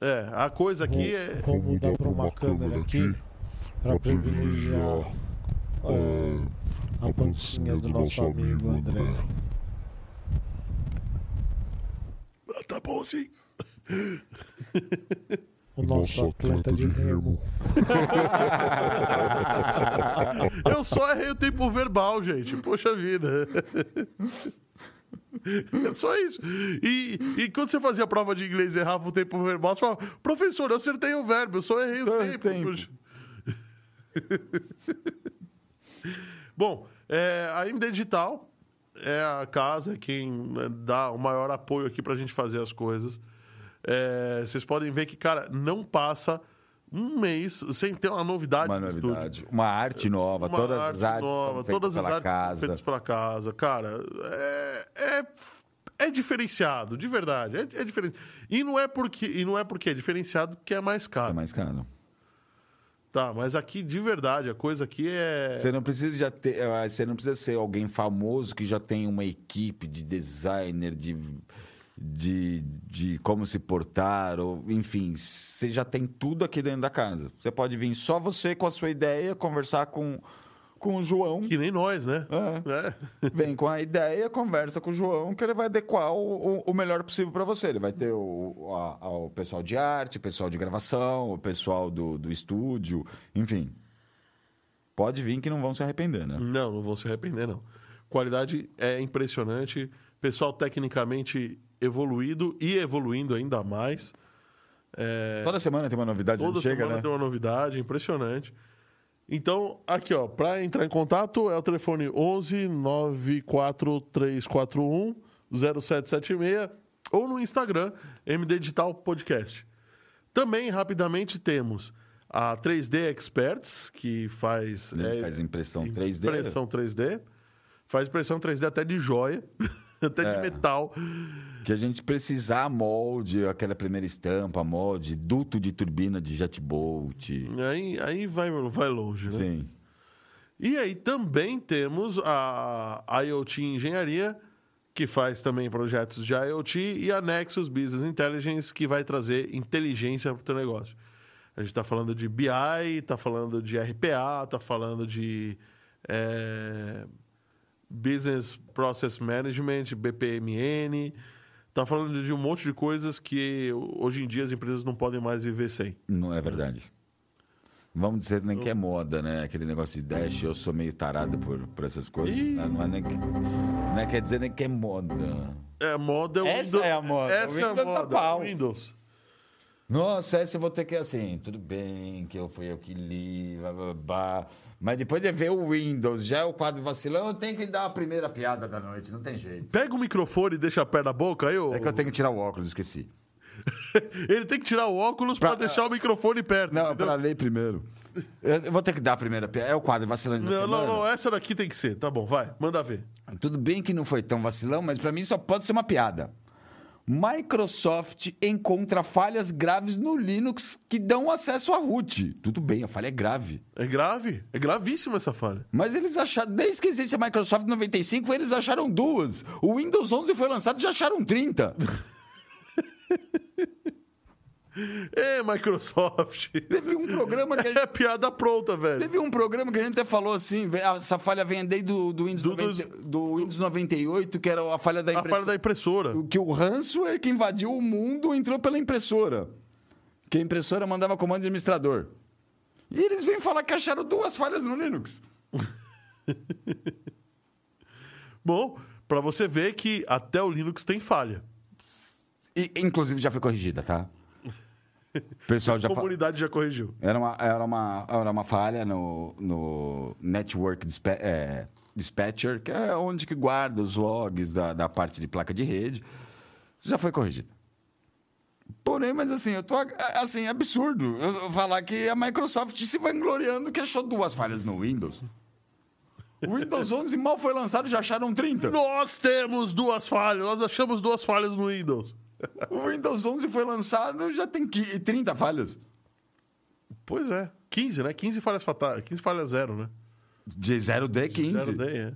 É, a coisa aqui é. Vou mudar para uma câmera aqui para privilegiar é, a pancinha do nosso amigo André. Ah, Tá bom, sim. O nosso atleta de remo. Eu só errei o tempo verbal, gente. Poxa vida. É só isso. E, e quando você fazia a prova de inglês e errava o tempo verbal, você falava, professor, eu acertei o verbo, eu só errei o tempo. tempo. Bom, é, a MD Digital é a casa quem né, dá o maior apoio aqui pra gente fazer as coisas. É, vocês podem ver que, cara, não passa um mês sem ter uma novidade Uma novidade. Uma arte nova, Uma todas arte as artes nova, todas as artes casa. feitas pela casa. Cara, é, é, é diferenciado, de verdade. É, é diferente. E não é porque e não é porque é diferenciado que é mais É caro. mais caro. Tá, mas aqui de verdade a coisa aqui é Você não precisa já ter, eh, você não precisa ser alguém famoso que já tem uma equipe de designer, de, de, de como se portar, ou enfim, você já tem tudo aqui dentro da casa. Você pode vir só você com a sua ideia, conversar com, com o João. que nem nós, né? É. É. Vem com a ideia, conversa com o João, que ele vai adequar o, o- melhor possível para você. Ele vai ter o, a- a- o pessoal de arte, o pessoal de gravação, o pessoal do, do estúdio, enfim. Pode vir que não vão se arrepender, né? Não, não vão se arrepender não. Qualidade é impressionante, pessoal tecnicamente evoluído e evoluindo ainda mais. É, Toda semana tem uma novidade, Toda chega, semana né? tem uma novidade, impressionante. Então, aqui, ó, para entrar em contato é o telefone 11 94341 0776 ou no Instagram MD Digital Podcast. Também, rapidamente, temos a 3D Experts, que faz, é, faz impressão 3D. impressão 3D. Faz impressão 3D até de joia, até de É. metal. Que a gente precisar molde, aquela primeira estampa, molde, duto de turbina de jet bolt. Aí, aí vai, vai longe, né? Sim. E aí também temos a IoT Engenharia, que faz também projetos de IoT, e a Nexus Business Intelligence, que vai trazer inteligência para o teu negócio. A gente está falando de BI, está falando de RPA, está falando de eh, Business Process Management, BPMN, está falando de um monte de coisas que hoje em dia as empresas não podem mais viver sem. Não é verdade. Vamos dizer nem que é moda, né? Aquele negócio de dash, eu sou meio tarado por, por essas coisas. Ih. né? Não, é nem que, não é quer dizer nem que é moda. É, moda é o Essa Windows. é a moda. Essa O é a Windows tá moda. pau. Windows. Nossa, essa eu vou ter que assim, tudo bem, que eu fui eu que li, blá, blá, blá. Mas depois de ver o Windows, já é o quadro vacilão, eu tenho que dar a primeira piada da noite, não tem jeito. Pega o microfone e deixa a pé na boca, aí ô- É que eu tenho que tirar o óculos, esqueci. Ele tem que tirar o óculos pra, Pra- deixar o microfone perto. Não, entendeu? para ler primeiro. Eu eu vou ter que dar a primeira piada. É o quadro da não, semana. não, não, essa daqui tem que ser. Tá bom, vai, manda ver. Tudo bem que não foi tão vacilão, mas pra mim só pode ser uma piada. Microsoft encontra falhas graves no Linux que dão acesso a root. Tudo bem, a falha é grave. É grave. É gravíssima essa falha. Mas eles acharam, desde que existe a Microsoft 95, eles acharam duas. O Windows 11 foi lançado e já acharam 30. É, Microsoft. Teve um programa que a gente É piada pronta, velho. Teve um programa que a gente até falou assim, ve- essa falha vem desde do, do, Windows, Do- 90 do Windows 98, que era a falha da A falha impressora. da impressora. Que o ransomware que invadiu o mundo entrou pela impressora. Que a impressora mandava comando de administrador. E eles vêm falar que acharam duas falhas no Linux. Bom, pra você ver que até o Linux tem falha. E, inclusive já foi corrigida, tá? O pessoal já A fa- comunidade já corrigiu. Era uma, era uma, era uma falha no, no Network Dispa- é, Dispatcher, que é onde que guarda os logs da, da parte de placa de rede. Já foi corrigida. Porém, mas assim, eu tô assim, absurdo eu falar que a Microsoft se vangloriando que achou duas falhas no Windows. O Windows 11 mal foi lançado, já acharam 30. Nós temos duas falhas. Nós achamos duas falhas no Windows. O Windows 11 foi lançado, já tem qui- 30 falhas. Pois é. 15, né? 15 falhas fatais. 15 falhas zero, né? De 0D 15. Zero day, é.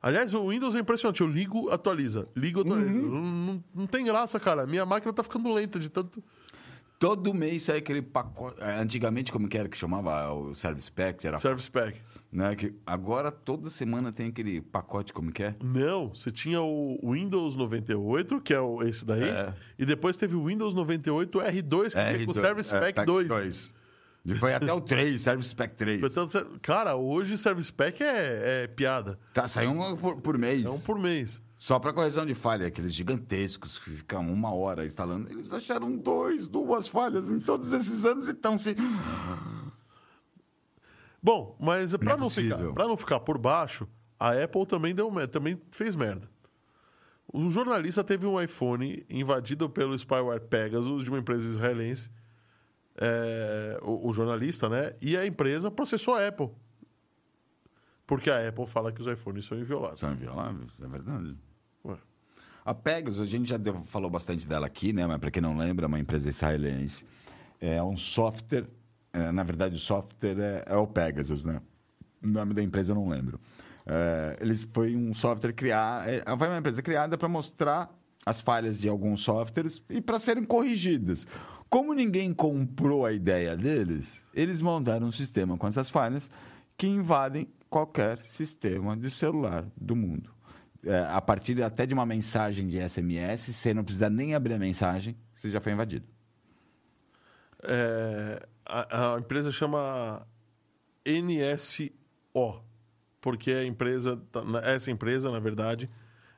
Aliás, o Windows é impressionante. Eu ligo, atualiza. Ligo, atualiza. Uhum. Não, não- não tem graça, cara. Minha máquina tá ficando lenta de tanto. Todo mês sai aquele pacote. é, Antigamente, como que era que chamava o Service Pack? Era, Service Pack. né, que agora, toda semana tem aquele pacote, como que é? Não, você tinha o Windows 98, que é o- esse daí, É. e depois teve o Windows 98 R2, que com o Service é, Pack 2. E foi até o 3, Service Pack 3. Portanto, cara, hoje Service Pack é, é piada. Tá, saiu um por, por mês. É um por mês. Só para correção de falha, aqueles gigantescos que ficam uma hora instalando. Eles acharam dois, duas falhas em todos esses anos e estão se. Bom, mas para é não, ficar, não ficar por baixo, a Apple também, deu, também fez merda. Um jornalista teve um iPhone invadido pelo spyware Pegasus de uma empresa israelense. É, o, o jornalista, né? E a empresa processou a Apple. Porque a Apple fala que os iPhones são invioláveis. São invioláveis, é verdade. A Pegasus, a gente já deu- falou bastante dela aqui, né? Mas para quem não lembra, é uma empresa israelense. É um software. é, na verdade, o software é, é o Pegasus, né? O nome da empresa eu não lembro. É, eles foi um software criado. É, foi uma empresa criada para mostrar as falhas de alguns softwares e para serem corrigidas. Como ninguém comprou a ideia deles, eles montaram um sistema com essas falhas que invadem qualquer sistema de celular do mundo. É, a partir até de uma mensagem de SMS, você não precisa nem abrir a mensagem, você já foi invadido. É, a, a empresa chama NSO, porque a empresa, tá- essa empresa, na verdade,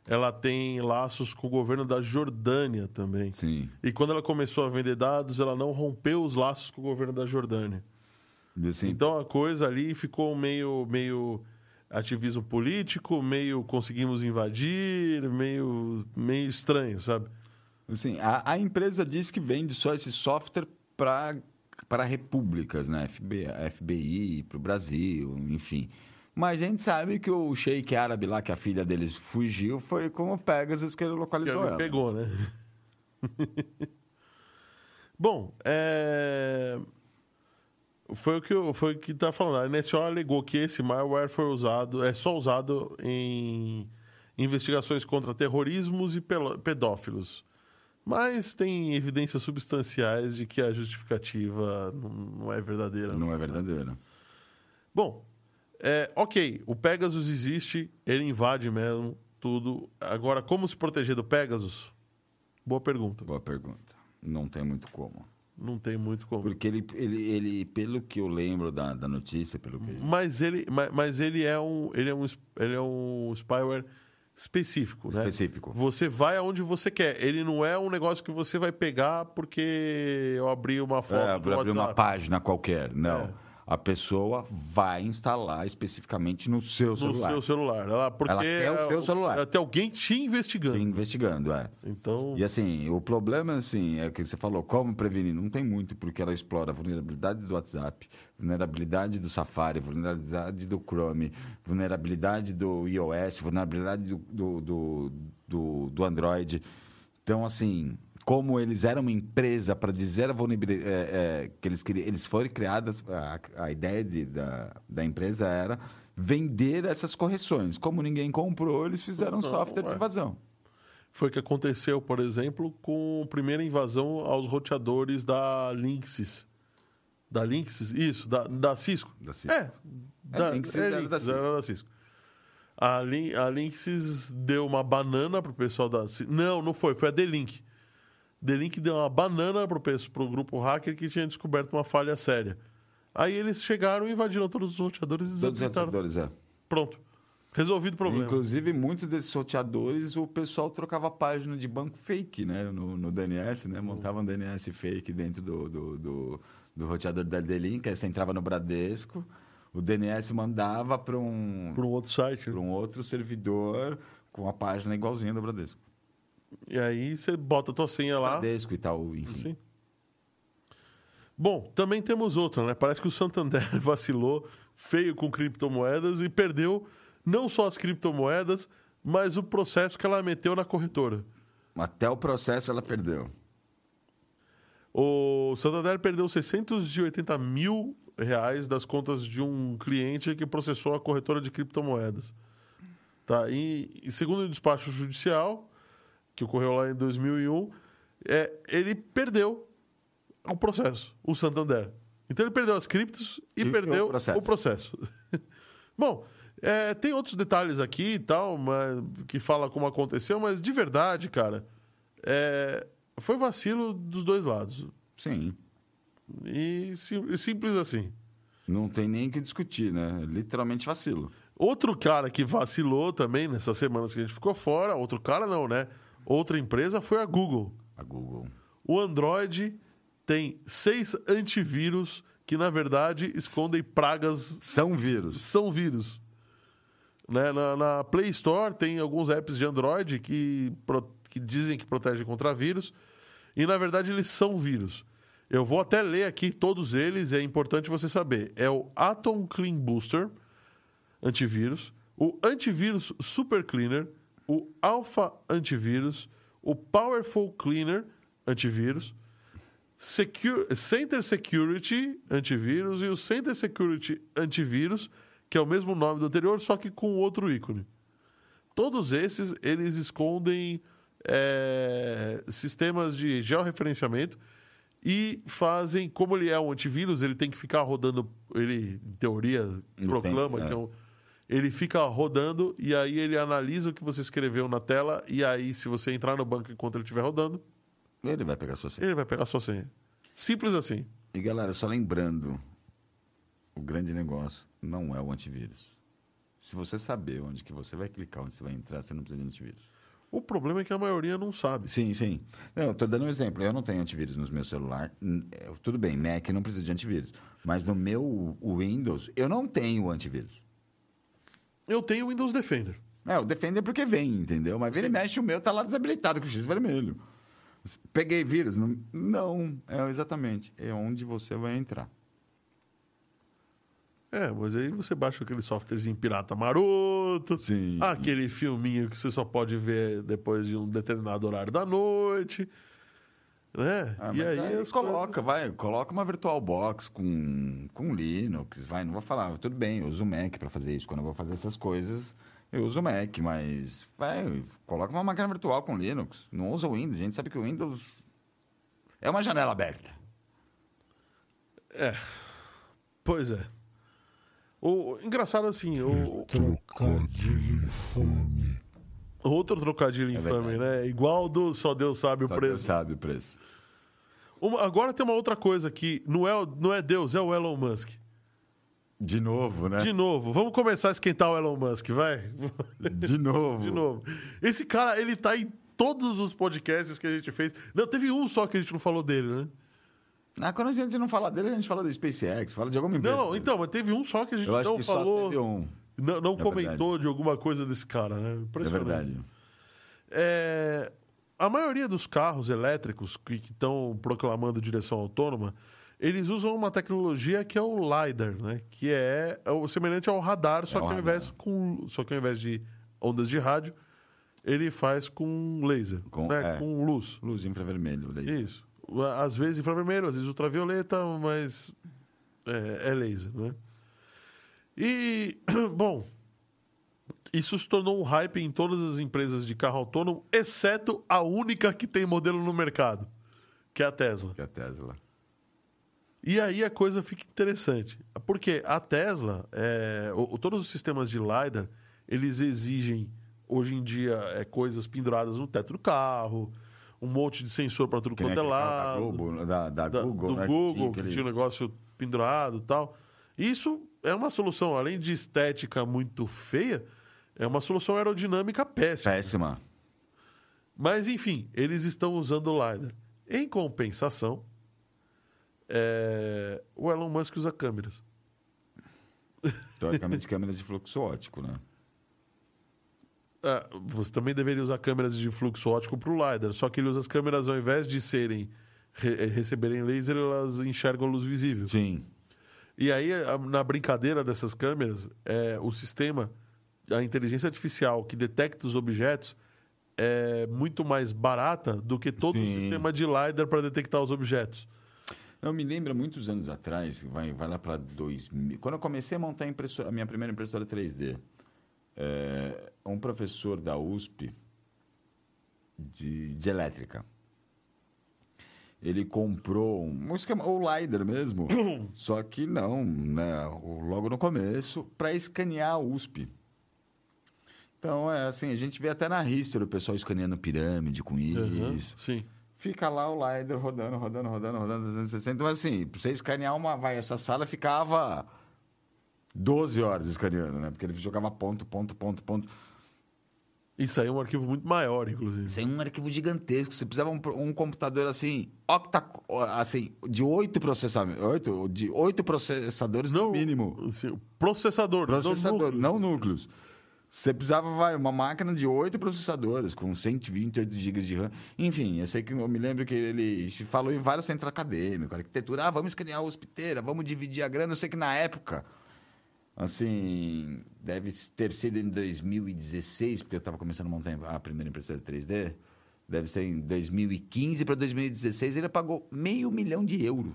ela tem laços com o governo da Jordânia também. Sim. E quando ela começou a vender dados, ela não rompeu os laços com o governo da Jordânia. Assim, Então a coisa ali ficou meio, meio ativismo político, meio conseguimos invadir, meio, meio estranho, sabe? assim, a, a empresa diz que vende só esse software para repúblicas, né? FBI, FBI para o Brasil, enfim. Mas a gente sabe que o sheik árabe lá, que a filha deles fugiu, foi com o Pegasus que ele Que localizou ela. pegou, né? Bom, é... foi o que eu, foi o que tá falando. A NSO alegou que esse malware foi usado, é só usado em investigações contra terrorismos e pedófilos. Mas tem evidências substanciais de que a justificativa não, é verdadeira. Não é verdadeiro. Bom, é, ok, o Pegasus existe, ele invade mesmo tudo. Agora, como se proteger do Pegasus? Boa pergunta. Boa pergunta. Não tem muito como. Não tem muito como. Porque ele, ele, ele pelo que eu lembro da, da notícia, pelo que. Mas ele, mas, mas ele é um, ele é um, ele é um spyware específico, né? Específico. Você vai aonde você quer. Ele não é um negócio que você vai pegar porque eu abri uma foto É, abrir uma página qualquer. Não. É. A pessoa vai instalar especificamente no seu no celular. seu celular. Ela, porque Ela quer o seu celular. Tem alguém te investigando. Investigando, é. Então, E assim, o problema assim, é que você falou, como prevenir? Não tem muito, porque ela explora a vulnerabilidade do WhatsApp, vulnerabilidade do Safari, vulnerabilidade do Chrome, vulnerabilidade do iOS, vulnerabilidade do, do, do, do, do Android. Então, assim, como eles eram uma empresa para dizer a vulnerabilidade é, é, que eles queriam, eles foram criadas, a, a ideia de, da, da empresa era vender essas correções. Como ninguém comprou, eles fizeram um software é. de invasão. Foi o que aconteceu, por exemplo, com a primeira invasão aos roteadores da Linksys. Da Linksys? Isso, da, da Cisco. Da Cisco. É, da, Linksys é era da Linksys, Cisco. era da Cisco. A, Lin, a Linksys deu uma banana pro pessoal da Cisco. Não, não foi, foi a D-Link. D-Link deu uma banana pro, pro grupo hacker que tinha descoberto uma falha séria. Aí eles chegaram e invadiram todos os roteadores e Todos os desabilitaram. roteadores, é. Pronto. Resolvido o problema. Inclusive, muitos desses roteadores, o pessoal trocava página de banco fake, né? No, no DNS, né? Montava um DNS fake dentro do, do, do, do roteador da D-Link. Aí você entrava no Bradesco, o DNS mandava para um, Por um outro site. pra um outro servidor com a página igualzinha do Bradesco. E aí você bota a tua senha lá. Bradesco e tal, enfim. Sim. Bom, também temos outra, né? Parece que o Santander vacilou feio com criptomoedas e perdeu não só as criptomoedas, mas o processo que ela meteu na corretora. Até o processo ela perdeu. O Santander perdeu 680 mil reais das contas de um cliente que processou a corretora de criptomoedas. Tá? E, e segundo o despacho judicial, que ocorreu lá em 2001, é, ele perdeu o processo, o Santander. Então ele perdeu as criptos e, E perdeu o processo. o processo. Bom, é, tem outros detalhes aqui e tal, mas, que fala como aconteceu, mas de verdade, cara, é, foi vacilo dos dois lados. Sim. E, sim- e simples assim. Não tem nem o que discutir, né? Literalmente vacilo. Outro cara que vacilou também nessas semanas que a gente ficou fora, outro cara não, né? Outra empresa foi a Google. A Google. O Android tem seis antivírus que, na verdade, escondem pragas, São vírus. são vírus. Né? Na, na Play Store tem alguns apps de Android que, que dizem que protegem contra vírus, e na verdade eles são vírus. Eu vou até ler aqui todos eles, é importante você saber. É o Atom Clean Booster, antivírus, o Antivírus Super Cleaner, o Alpha Antivírus, o Powerful Cleaner Antivírus, Secu- Center Security Antivírus e o Center Security Antivírus, que é o mesmo nome do anterior, só que com outro ícone. Todos esses, eles escondem é, sistemas de georreferenciamento e fazem, como ele é um antivírus, ele tem que ficar rodando, ele, em teoria, proclama tempo, é. que é um, ele fica rodando e aí ele analisa o que você escreveu na tela e aí, se você entrar no banco enquanto ele estiver rodando, Ele vai pegar sua senha. ele vai pegar sua senha. Simples assim. E galera, só lembrando, o grande negócio não é o antivírus. Se você saber onde que você vai clicar, onde você vai entrar, você não precisa de antivírus. O problema é que a maioria não sabe. Sim, sim. Eu tô dando um exemplo. Eu não tenho antivírus no meu celular. É, Tudo bem, Mac não precisa de antivírus. Mas no meu Windows, eu não tenho antivírus. Eu tenho o Windows Defender. É, o Defender porque vem, entendeu? Mas vira e mexe, o meu tá lá desabilitado com o X vermelho. Peguei vírus? Não, não, é exatamente. É onde você vai entrar. É, mas aí você baixa aquele softwarezinho pirata maroto, Sim. aquele filminho que você só pode ver depois de um determinado horário da noite, né? Ah, e aí as coloca, coisas- vai, coloca uma VirtualBox com, com Linux, vai, não vou falar, tudo bem, eu uso o Mac para fazer isso, quando eu vou fazer essas coisas, eu uso o Mac, mas vai, coloca uma máquina virtual com Linux, não usa o Windows, a gente sabe que o Windows é uma janela aberta. Pois é. O engraçado assim, o Trocadilho infame. Outro trocadilho infame, né? Igual do só Deus sabe o É Só Deus preço. sabe o preço. Uma- agora tem uma outra coisa que não é, não é Deus, é o Elon Musk. De novo, né? De novo, vamos começar a esquentar o Elon Musk, vai? De novo. De novo. Esse cara, ele tá em todos os podcasts que a gente fez. Não, teve um só que a gente não falou dele, né? Ah, quando a gente não fala dele, a gente fala da SpaceX, fala de alguma empresa. Não, então, mas teve um só que a gente Eu acho não que só falou. teve um. Não, não É comentou de alguma coisa desse cara, né? É Impressionante. verdade. É, a maioria dos carros elétricos que estão proclamando direção autônoma, eles usam uma tecnologia que é o LiDAR, né? Que é, é o semelhante ao radar, só É que ao radar. invés com, só que ao invés de ondas de rádio, ele faz com laser, Com- né? é. com luz. Luz infravermelho. daí. Isso. Às vezes infravermelho, às vezes ultravioleta, mas é, é laser, né? E, bom, isso se tornou um hype em todas as empresas de carro autônomo, exceto a única que tem modelo no mercado, que é a Tesla. Que é a Tesla. E aí a coisa fica interessante. Porque a Tesla, é, o- todos os sistemas de LiDAR, eles exigem, hoje em dia, é, coisas penduradas no teto do carro, um monte de sensor para tudo Que quanto é aquele da lado. Globo, da, da da- Google, do né? Google, tinha que aquele- tinha um negócio pendurado e tal. Isso é uma solução, além de estética muito feia, é uma solução aerodinâmica péssima. Péssima. Mas, enfim, eles estão usando o LiDAR. Em compensação, é, o Elon Musk usa câmeras. Teoricamente, câmeras de fluxo ótico, né? Ah, você também deveria usar câmeras de fluxo ótico para o LiDAR, só que ele usa as câmeras, ao invés de serem re- eh, receberem laser, elas enxergam luz visível. Sim. E aí, na brincadeira dessas câmeras, é, o sistema, a inteligência artificial que detecta os objetos é muito mais barata do que todo o Sim. sistema de LiDAR para detectar os objetos. Eu me lembro muitos anos atrás, vai, vai lá para 2000. Quando eu comecei a montar a, a minha primeira impressora 3D, é, um professor da USP de, de elétrica. Ele comprou um, esquema, o LiDAR mesmo, só que não, né, logo no começo, para escanear a USP. Então, é assim, a gente vê até na History o pessoal escaneando pirâmide com isso. Sim. Fica lá o LiDAR rodando, rodando, rodando, rodando, 360. Então, assim, pra você escanear uma. Vai, essa sala ficava 12 horas escaneando, né? Porque ele jogava ponto, ponto, ponto, ponto. Isso aí é um arquivo muito maior, inclusive. Isso é um arquivo gigantesco. Você precisava um, um computador assim, octa, assim, de oito processamentos. Oito, de oito processadores no mínimo. assim, o processador. não Processador, núcleo. não núcleos. Você precisava, vai, uma máquina de oito processadores, com 128 GB de RAM. Enfim, eu sei que eu me lembro que ele falou em vários centros acadêmicos, arquitetura, ah, vamos escanear a hospiteira, vamos dividir a grana. Eu sei que na época, assim, deve ter sido em 2016, porque eu estava começando a montar a primeira impressora 3D. Deve ser em 2015 para 2016, ele pagou meio milhão de euros.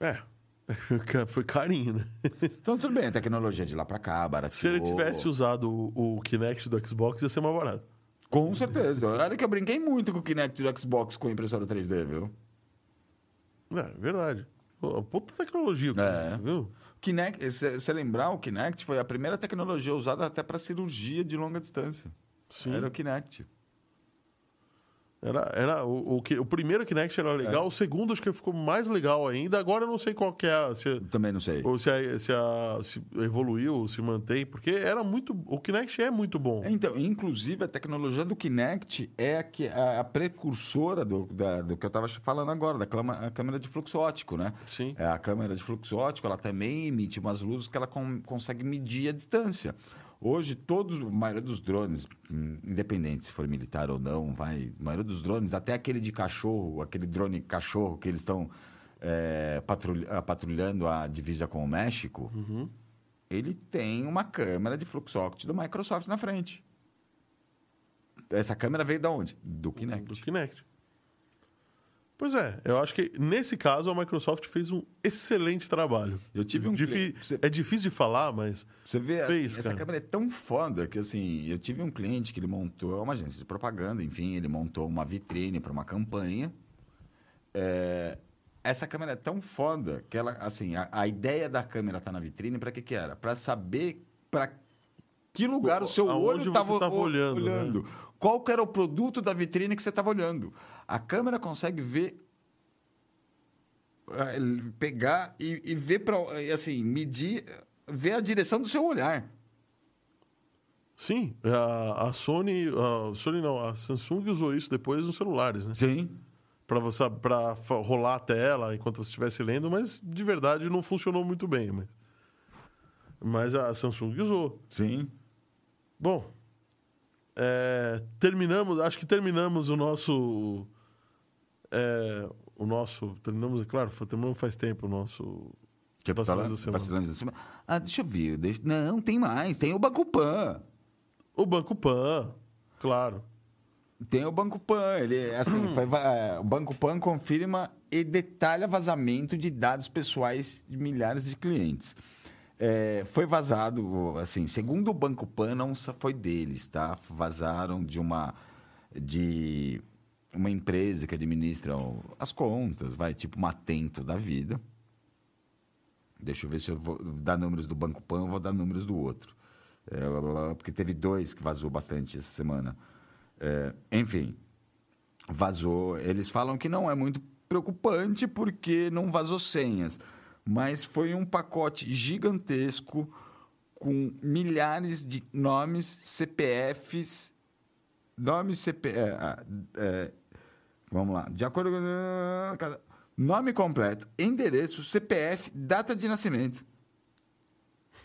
É. Foi carinho, né? Então, tudo bem, a tecnologia de lá para cá, barateou. Se ele tivesse usado o, o Kinect do Xbox, ia ser mais barato. Com certeza. Olha que eu brinquei muito com o Kinect do Xbox com a impressora 3D, viu? É, verdade. Pô, Puta tecnologia, É. viu? Kinect, se você lembrar, o Kinect foi a primeira tecnologia usada até para cirurgia de longa distância. Sim. Era o Kinect. Era, era o, o, que- o primeiro Kinect era legal, o segundo acho que ficou mais legal ainda. Agora eu não sei qual que é, se, Também não sei. ou se, a- se, a- se evoluiu, se mantém, porque era muito. O Kinect é muito bom. Então, inclusive, a tecnologia do Kinect é a, que, a, a precursora do, da- do que eu estava falando agora, da clama- a câmera de fluxo ótico, né? Sim. É, a câmera de fluxo ótico, ela também emite umas luzes que ela con- consegue medir a distância. Hoje, todos, a maioria dos drones, independente se for militar ou não, vai, a maioria dos drones, até aquele de cachorro, aquele drone cachorro que eles estão é, patrulha- patrulhando a divisa com o México, ele tem uma câmera de fluxo óptico do Microsoft na frente. Essa câmera veio da onde? Do Kinect. Do Kinect. Pois é, eu acho que nesse caso a Microsoft fez um excelente trabalho. Eu tive um Difi- você- É difícil de falar, mas. Você vê, assim, Fez, essa cara. câmera é tão foda que, assim, eu tive um cliente que ele montou, é uma agência de propaganda, enfim, ele montou uma vitrine para uma campanha. É, essa câmera é tão foda que ela, assim, a, a ideia da câmera tá na vitrine para que que era? Para saber para que lugar o seu Aonde olho estava tava olhando, né? Qual que era o produto da vitrine que você estava olhando? A câmera consegue ver ele pegar e, e ver para assim medir ver a direção do seu olhar Sim, a, a Sony. A Sony não, a Samsung usou isso depois nos celulares, né? sim Pra, você, pra fa- rolar a tela enquanto você estivesse lendo, mas de verdade não funcionou muito bem. Mas, mas a Samsung usou. sim Bom, é, terminamos, acho que terminamos o nosso. É, o nosso. Terminamos, é claro, terminamos faz tempo o nosso. que Vacilantes da semana. da semana ah deixa eu ver deixa- não tem mais tem o Bacupan O Banco Pan, claro. Tem o Banco Pan, ele assim, foi é, o Banco Pan confirma e detalha vazamento de dados pessoais de milhares de clientes. É, foi vazado, assim, segundo o Banco Pan, não foi deles, tá? Vazaram de uma de uma empresa que administra as contas, vai, tipo uma Atento da vida. Deixa eu ver se eu vou dar números do Banco Pan, eu vou dar números do outro. É, blá, blá, blá, porque teve dois que vazou bastante essa semana. É, enfim, vazou. Eles falam que não é muito preocupante porque não vazou senhas, mas foi um pacote gigantesco com milhares de nomes, CPFs, nomes CP, é, ah, é, vamos lá, de acordo com nome completo, endereço, CPF, data de nascimento.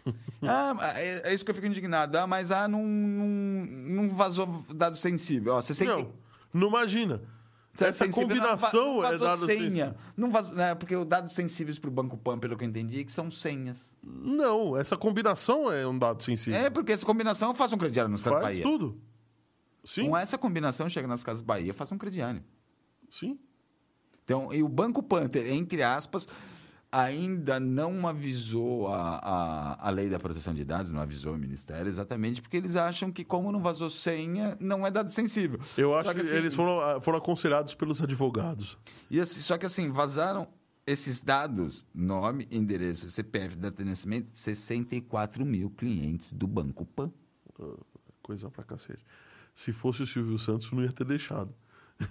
ah, é, é isso que eu fico indignado. Ah, mas ah, não, não, não vazou dado sensível. Ó, você Não, não imagina. Essa combinação não, é não vazou dado senha. sensível. Não vazou, né, porque os dados sensíveis para o Banco Pan, pelo que eu entendi, que são senhas. Não, essa combinação é um dado sensível. É, porque essa combinação eu faço um crediário Casas Faz Bahia. tudo. Sim, Com essa combinação, chega nas Casas Bahia, faço um crediário. sim. Então, e o Banco Pan, entre aspas, ainda não avisou a, a, a lei da proteção de dados, não avisou o Ministério, exatamente porque eles acham que, como não vazou senha, não é dado sensível. Eu acho Só que, assim, eles foram, ah, foram aconselhados pelos advogados. E assim, só que assim, vazaram esses dados, nome, endereço, CPF, data de nascimento, 64 mil clientes do Banco Pan. Coisa pra cacete. Se fosse o Silvio Santos, não ia ter deixado.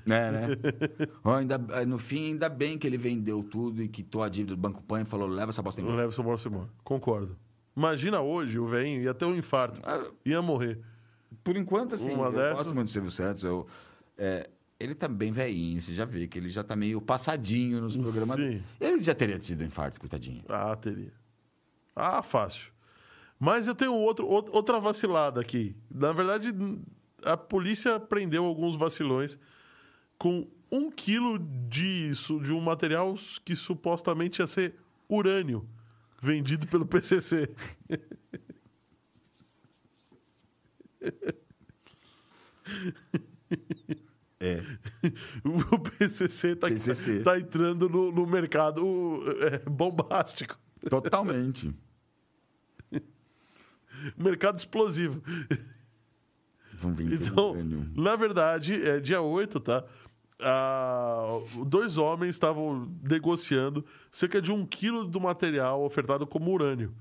É, né? Ó, ainda, no fim, ainda bem que ele vendeu tudo e quitou a dívida do Banco Pan e falou, leva essa bosta Não embora. leva seu bolso embora. Concordo. Imagina hoje o velhinho ia ter um infarto. Ah, Ia morrer. Por enquanto, assim, Uma eu dessas- gosto muito do Silvio Santos. Eu, é, ele tá bem velhinho, você já vê que ele já tá meio passadinho nos programas. Sim. Ele já teria tido infarto, coitadinho. Ah, teria. Ah, fácil. Mas eu tenho outro, out- outra vacilada aqui. Na verdade, a polícia prendeu alguns vacilões com um quilo de, su- de um material que supostamente ia ser urânio, vendido pelo PCC. É. O PCC tá, PCC. tá entrando no, no mercado é, bombástico. Totalmente. Mercado explosivo. Vamos vender Então, urânio. na verdade, é dia 8, tá? Ah, dois homens estavam negociando cerca de um quilo do material ofertado como urânio.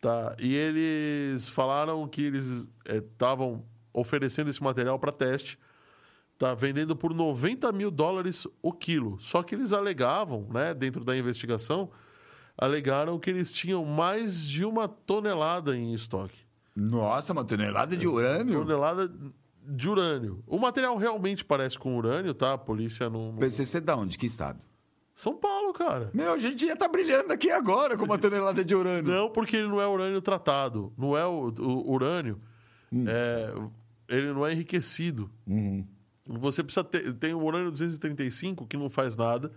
Tá? E eles falaram que eles estavam oferecendo esse material para teste, tá? vendendo por 90 mil dólares o quilo. Só que eles alegavam, né, dentro da investigação, alegaram que eles tinham mais de uma tonelada em estoque Nossa, uma tonelada de urânio? tonelada de urânio. O material realmente parece com urânio, tá? A polícia não. não- PCC da onde? Que estado? São Paulo, cara. Meu, a gente ia estar brilhando aqui agora com uma tonelada de urânio. Não, porque ele não é urânio tratado. Não é o, o urânio. é, ele não é enriquecido. Você precisa ter. Tem o urânio 235, que não faz nada.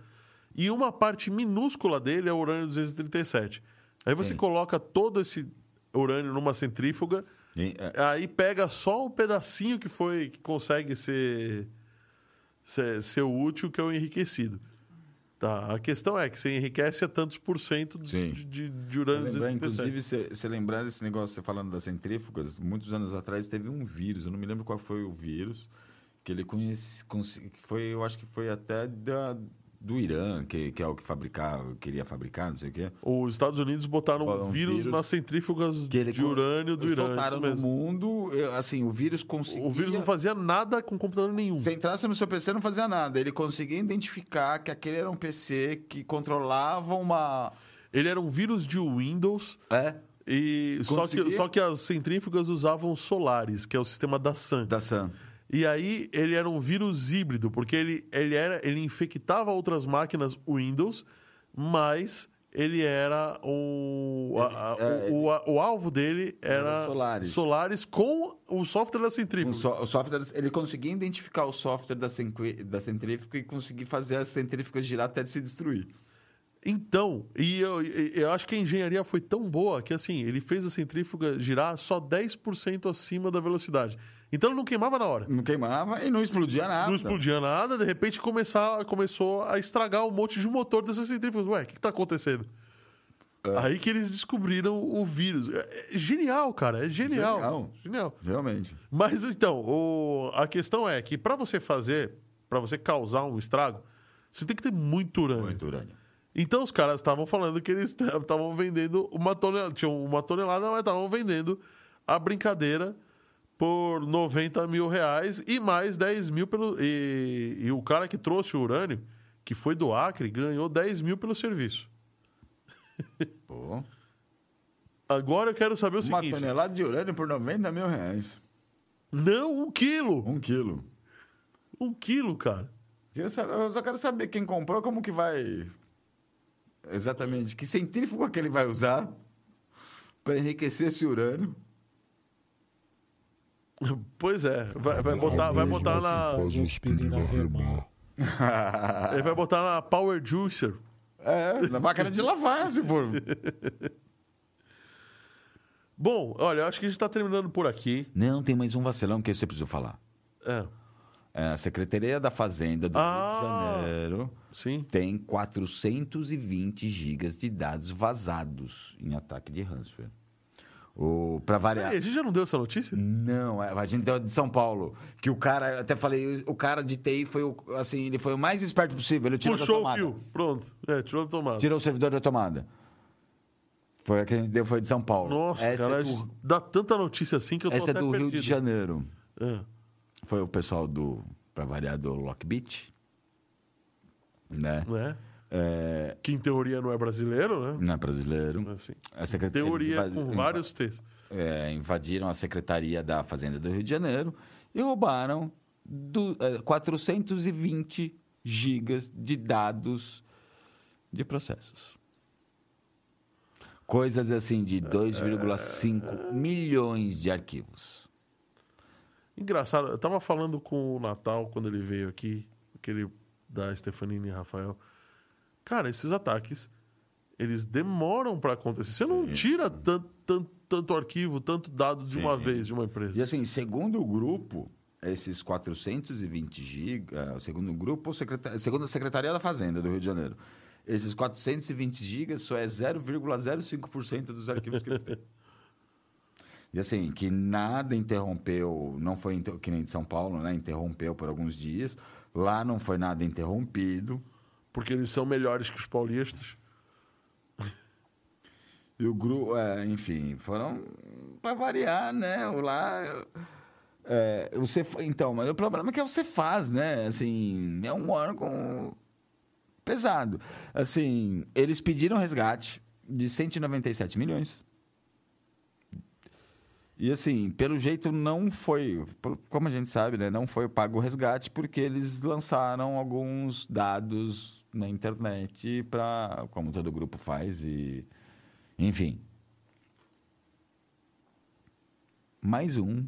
E uma parte minúscula dele é o urânio 237. Aí você Sim. coloca todo esse urânio numa centrífuga. E, é, Aí pega só um pedacinho que foi que consegue ser, ser, ser útil, que é o enriquecido. Tá, a questão é que você enriquece a tantos por cento de, de, de urânio lembrar, 237. inclusive, você você lembrar desse negócio, você falando das centrífugas, muitos anos atrás teve um vírus, eu não me lembro qual foi o vírus, que ele conhece, foi, eu acho que foi até da, do Irã, que, que é o que fabricava, queria fabricar, não sei o quê. Os Estados Unidos botaram um vírus, vírus nas centrífugas ele de urânio do Irã. soltaram no mundo, assim, o vírus conseguia... O vírus não fazia nada com computador nenhum. Se entrasse no seu PC, não fazia nada. Ele conseguia identificar que aquele era um PC que controlava uma... Ele era um vírus de Windows. É? E só que, só que as centrífugas usavam Solaris, que é o sistema da Sun. Da Sun. E aí ele era um vírus híbrido, porque ele, ele, era, ele infectava outras máquinas Windows, mas ele era um. a- a- é, o, o, o alvo dele era, Solaris. Solaris com o software da centrífuga. so- o software, ele conseguia identificar o software da, da centrífuga e conseguir fazer as centrífugas girar até de se destruir. Então, e eu, eu acho que a engenharia foi tão boa que, assim, ele fez a centrífuga girar só 10% acima da velocidade. Então ele não queimava na hora. Não queimava e não explodia nada. Não explodia nada, de repente começar, começou a estragar um monte de motor dessas centrífugas. Ué, o que, que tá acontecendo? É. Aí que eles descobriram o vírus. É, é genial, cara. É genial. Genial. Genial. Realmente. Mas então, o- a questão é que para você fazer, para você causar um estrago, você tem que ter muito urânio. Muito urânio. Então os caras estavam falando que eles estavam vendendo uma tonelada, tinham uma tonelada, mas estavam vendendo a brincadeira por 90 mil reais e mais 10 mil pelo. E, e o cara que trouxe o urânio, que foi do Acre, ganhou 10 mil pelo serviço. Pô. Agora eu quero saber o Uma seguinte: tonelada de urânio por 90 mil reais. não, um quilo! Um quilo. Um quilo, cara. Eu só quero saber quem comprou, como que vai. Exatamente. Que centrífugo que ele vai usar para enriquecer esse urânio. Pois é, vai, vai botar, vai botar na. Faz os piriná remar. Ele vai botar na Power Juicer. É, na máquina de lavar, se for. Bom, olha, eu acho que a gente tá terminando por aqui. Não, tem mais um vacilão que você precisa falar. É, É, a Secretaria da Fazenda do Ah. Rio de Janeiro sim. tem 420 gigas de dados vazados em ataque de ransomware. O, pra variar. Peraí, a gente já não deu essa notícia? Não, é, a gente deu de São Paulo. Que o cara, eu até falei, o cara de TI foi o, assim, ele foi o mais esperto possível. Ele tirou da Puxou o tomada. fio. Pronto. É, tirou da tomada. Tirou o servidor da tomada. Foi a que a gente deu, foi de São Paulo. Nossa, essa cara, é do, dá tanta notícia assim que eu tô essa é do Rio perdido. de Janeiro. É. Foi o pessoal do, pra variar, do Lockbit. Né? Né? É, Que em teoria não é brasileiro, né? não é brasileiro. Assim. A secretaria, Teoria com vários textos. é, invadiram a Secretaria da Fazenda do Rio de Janeiro e roubaram do, é, 420 gigas de dados de processos. Coisas assim de 2,5 milhões de arquivos. Engraçado, eu tava falando com o Natal quando ele veio aqui, aquele da Stefanini e Rafael. Cara, esses ataques, eles demoram para acontecer. Você não tira tanto, tanto, tanto arquivo, tanto dado de uma vez de uma E empresa. assim, segundo o grupo, esses 420 gigas, segundo o grupo, segundo a Secretaria da Fazenda do Rio de Janeiro, esses 420 gigas só é 0,05% dos arquivos que eles têm. E assim, que nada interrompeu, não foi inter- que nem de São Paulo, né? Interrompeu por alguns dias. Lá não foi nada interrompido. Porque eles são melhores que os paulistas. E o grupo, enfim, foram para variar, né? O lá. é, você, então, mas o problema é que você faz, né? Assim, é um órgão pesado. Assim, eles pediram resgate de 197 milhões. E assim, pelo jeito não foi, como a gente sabe, né, não foi pago o resgate porque eles lançaram alguns dados na internet para, como todo grupo faz e enfim. Mais um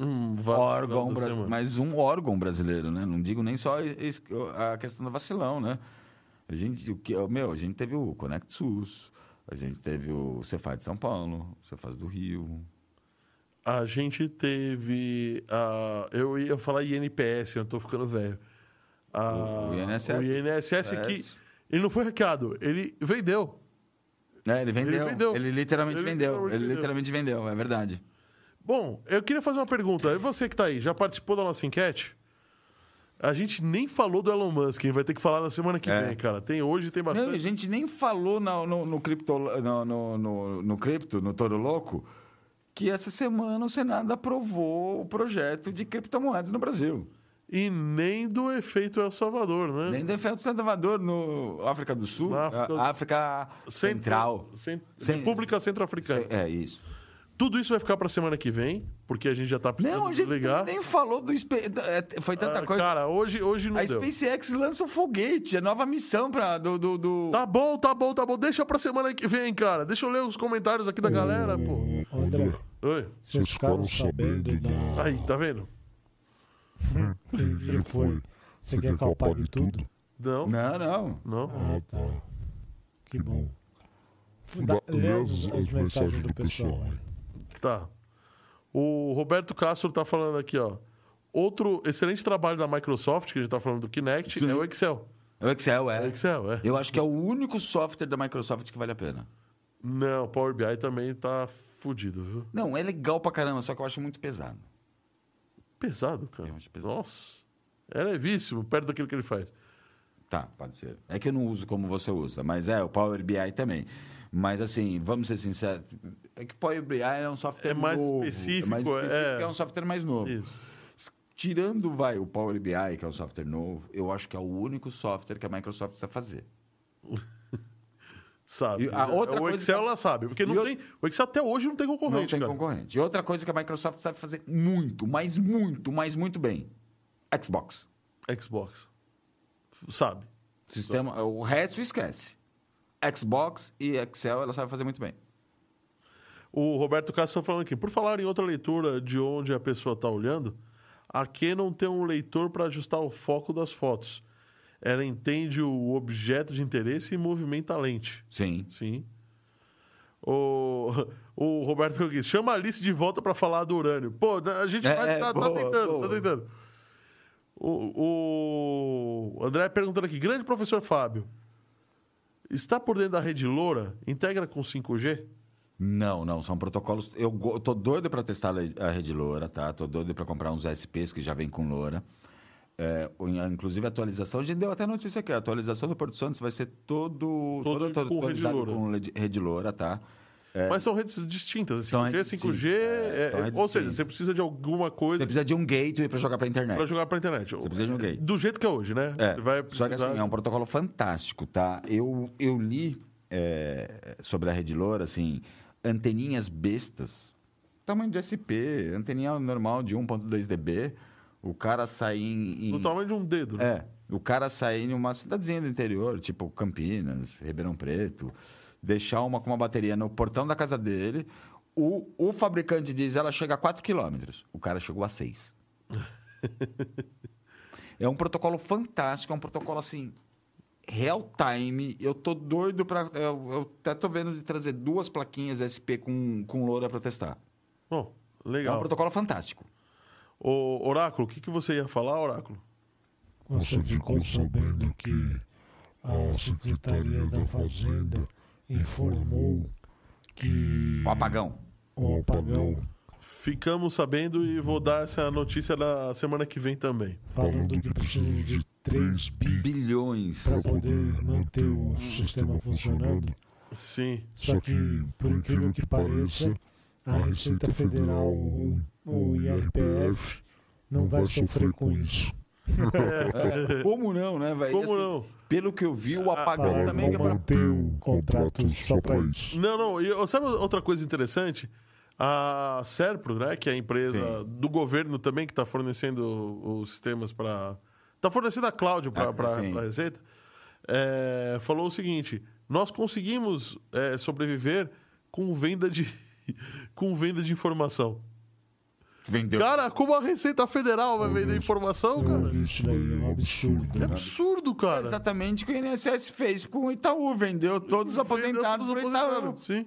Hum, órgão, bra- mais um órgão brasileiro, né? Não digo nem só a questão do vacilão, né? A gente, o que, meu, a gente teve o Conect SUS, a gente teve o Cefaz de São Paulo, o Cefaz do Rio. A gente teve. a eu ia falar INPS, eu tô ficando velho. A- O- INSS. O INSS que. Yes. Ele não foi hackeado, ele vendeu. É, ele vendeu. Ele, vendeu. literalmente Ele vendeu. literalmente Ele vendeu. literalmente vendeu, é verdade. Bom, eu queria fazer uma pergunta. E você que tá aí, já participou da nossa enquete? A gente nem falou do Elon Musk, hein? vai ter que falar na semana que É. vem, cara. Tem hoje, tem Não, bastante. a gente nem falou no, no, no, cripto, no, no, no, no cripto, no Todo Louco, que essa semana o Senado aprovou o projeto de criptomoedas no Brasil. E nem do efeito El Salvador, né? Nem do efeito Salvador no África do Sul, Na África- África, Centro- Central. Cent- Cen- República Centro-Africana. É isso. Tudo isso vai ficar pra semana que vem, porque a gente já tá precisando Não, a gente desligar. nem falou do... É, Foi tanta Ah, coisa. Cara, hoje, hoje não a deu. SpaceX lança um foguete, a nova missão pra, do... do, do- Tá bom, tá bom, tá bom. Deixa pra semana que vem, cara. Deixa eu ler os comentários aqui da galera, pô. André, Oi. vocês ficaram sabendo da. Aí, tá vendo? que foi? Você quer que eu apague tudo? Não, Não, não. não. Ah, tá. Que bom. Dá, lê as, as mensagens do pessoal. aí. Tá. O Roberto Castro tá falando aqui, ó. Outro excelente trabalho da Microsoft, que a gente tá falando do Kinect, Sim. é o Excel. O Excel, É o é. Excel, é. Eu acho que é o único software da Microsoft que vale a pena. Não, o Power BI também tá fudido, viu? Não, é legal pra caramba, só que eu acho muito pesado. Pesado, cara. Eu acho pesado. Nossa. É levíssimo, perto daquilo que ele faz. Tá, pode ser. É que eu não uso como você usa, mas é, o Power BI também. Mas assim, vamos ser sinceros, é que o Power BI é um software É mais novo. específico, é mais específico, é. é um software mais novo. Isso. Tirando, vai, o Power BI, que é um software novo, eu acho que é o único software que a Microsoft precisa fazer. Sabe. E a outra o coisa Excel que- ela sabe. Porque não E o- tem. O Excel até hoje não tem Não concorrente, tem cara. concorrente. E outra coisa que a Microsoft sabe fazer muito, mas muito, mas muito bem. Xbox. Xbox. Sabe. Sistema, o resto esquece. Xbox e Excel ela sabe fazer muito bem. O Roberto Castro está falando aqui. Por falar em outra leitura de onde a pessoa está olhando, a Canon tem um leitor para ajustar o foco das fotos. Ela entende o objeto de interesse e movimenta a lente. Sim. Sim. O, o Roberto aqui, chama a Alice de volta para falar do urânio. Pô, a gente É, vai, é, tá, tá boa, tentando, boa. tá tentando. O, o André perguntando aqui, grande professor Fábio, está por dentro da rede Loura? Integra com 5G? Não, não, são protocolos. Eu, eu tô doido para testar a rede Loura, tá? Tô doido para comprar uns SPs que já vem com Loura. É, inclusive a atualização, a gente deu até notícia aqui, a atualização do Porto Santos vai ser todo, Todo todo, com rede Loura. com rede- Loura, tá? Mas são redes distintas. São 5G, redes- 5G. sim, é, é- é- ou seja, você precisa de alguma Você coisa precisa de um gateway para jogar para internet. para jogar para internet. Você precisa de um gateway. Do jeito que é hoje, né? É, Você vai Só que precisar- assim, é um protocolo fantástico, tá? Eu, eu li é, sobre a Rede Loura, assim, anteninhas bestas, tamanho de SP, anteninha normal de 1.2 dB, o cara sai em... No tamanho de um dedo. né? É, o cara sair em uma cidadezinha do interior, tipo Campinas, Ribeirão Preto, deixar uma com uma bateria no portão da casa dele, o, o fabricante diz ela chega a 4 quilômetros, o cara chegou a 6. é um protocolo fantástico, é um protocolo assim real time. Eu tô doido para eu, eu até tô vendo de trazer duas plaquinhas SP com com loura para testar. Bom, É um legal. protocolo fantástico. Ô, Oráculo, o que, que você ia falar, Oráculo? Você ficou sabendo que a Secretaria da Fazenda informou que O apagão. o apagão, Ficamos sabendo e vou dar essa notícia na semana que vem também. falando que precisa de 3 bi Bilhões. para poder manter o sistema funcionando. Sim. Só que, por incrível que pareça, a Receita Federal, o, o IRPF, não vai sofrer com isso. Como não, né, velho? Como Assim, não? Pelo que eu vi, o apagão Para também é pra... o contrato só para isso. Não, não. E sabe outra coisa interessante? A Serpro, né, que é a empresa do governo também que está fornecendo os sistemas para. Está fornecendo a cloud para Ah, sim. a Receita, é, falou o seguinte: nós conseguimos é, sobreviver com venda de, com venda de informação. Vendeu. Cara, como a Receita Federal vai vender informação, cara? isso daí, é um absurdo. É né? absurdo, cara. Exatamente o que o INSS fez com o Itaú. Vendeu todos os aposentados os Itaú. Sim.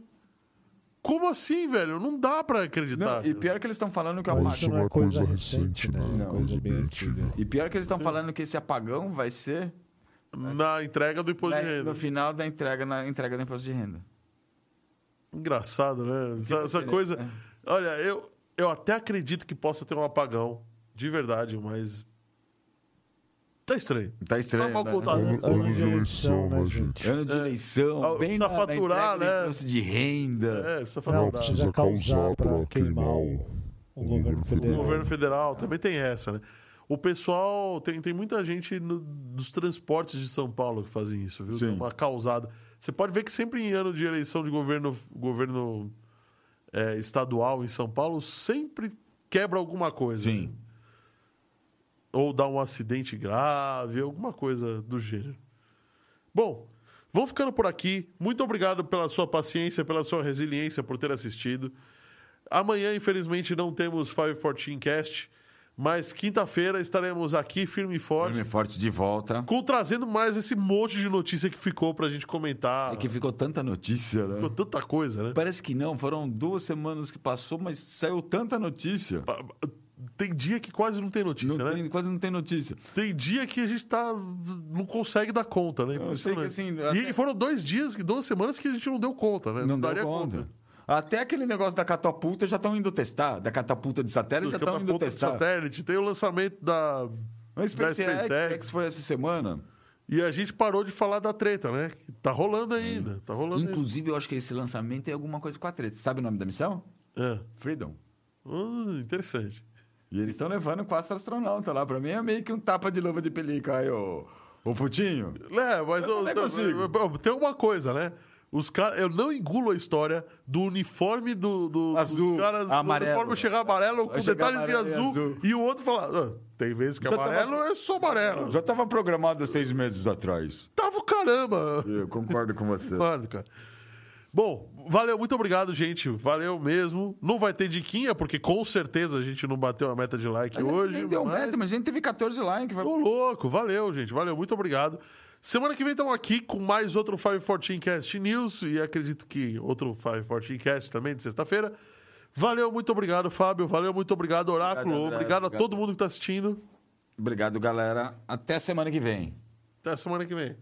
Como assim, velho? Não dá pra acreditar. Não, e pior que eles estão falando que o Mas apagão... isso não é coisa recente, né? É Não, coisa bem antiga. E pior que eles estão falando que esse apagão vai ser Na entrega do imposto de né, renda. no final da entrega, na entrega do imposto de renda. Engraçado, né? Essa, essa diferente, coisa. né? Olha, eu, eu até acredito que possa ter um apagão, de verdade, mas. Tá estranho. Tá estranho, Tá mal né? contado. Ano, ano de eleição, né, gente? Ano de eleição, Ah, bem precisa na, na faturar, do né? de renda. É, precisa Não, falar. precisa causar para queimar o, o governo O federal. governo federal também tem essa, né? O pessoal, tem, tem muita gente no- dos transportes de São Paulo que fazem isso, viu? Sim. Tem uma causada. Você pode ver que sempre em ano de eleição de governo, governo é, estadual em São Paulo, sempre quebra alguma coisa. Sim. né? Ou dá um acidente grave, alguma coisa do gênero. Bom, vamos ficando por aqui. Muito obrigado pela sua paciência, pela sua resiliência, por ter assistido. Amanhã, infelizmente, não temos 514 Cast. Mas quinta-feira estaremos aqui, firme e forte, Firme e forte de volta. com trazendo mais esse monte de notícia que ficou pra gente comentar. É que ficou tanta notícia, né? Ficou tanta coisa, né? Parece que não, foram duas semanas que passou, mas saiu tanta notícia. Tem dia que quase não tem notícia, Não né? tem- quase não tem notícia. Tem dia que a gente tá. não consegue dar conta, né? Eu sei que, assim, E até- foram dois dias, duas semanas que a gente não deu conta, né? Não deu daria conta. Até aquele negócio da catapulta já estão indo testar. Da catapulta de satélite já estão indo Catapulta de testar. satélite, tem o lançamento da, Mas da SpaceX, SpaceX. foi essa semana. E a gente parou de falar da treta, né? Tá rolando ainda. Tá rolando Inclusive, eu acho que esse lançamento tem alguma coisa com a treta. Sabe o nome da missão? ainda. Freedom. É. Ah, interessante. E eles estão levando quatro astronautas lá. Pra mim é meio que um tapa de luva de pelica aí, ô, ô Putinho. É, mas Eu também ô, consigo. tem uma coisa, né? Os caras, eu não engulo a história do uniforme do, do Azul, dos caras, amarelo. do uniforme chegar amarelo com chegar detalhes em amarelo e azul, azul. e o outro falar, "Ah, tem vezes que tava- amarelo é só amarelo. Já estava programado há seis meses atrás. Tava o caramba. Eu concordo com você. Concordo, cara. Bom, valeu, muito obrigado, gente. Valeu mesmo. Não vai ter diquinha, porque com certeza a gente não bateu a meta de like A gente hoje. nem deu mas... meta, mas a gente teve 14 likes. Vai... Ô, louco, valeu, gente. Valeu, muito obrigado. Semana que vem estamos aqui com mais outro 514 Cast News e acredito que outro 514 Cast também de sexta-feira. Valeu, muito obrigado, Fábio. Valeu, muito obrigado, Oráculo. Obrigado, obrigado a todo mundo que está assistindo. Obrigado, galera. Até semana que vem. Até semana que vem.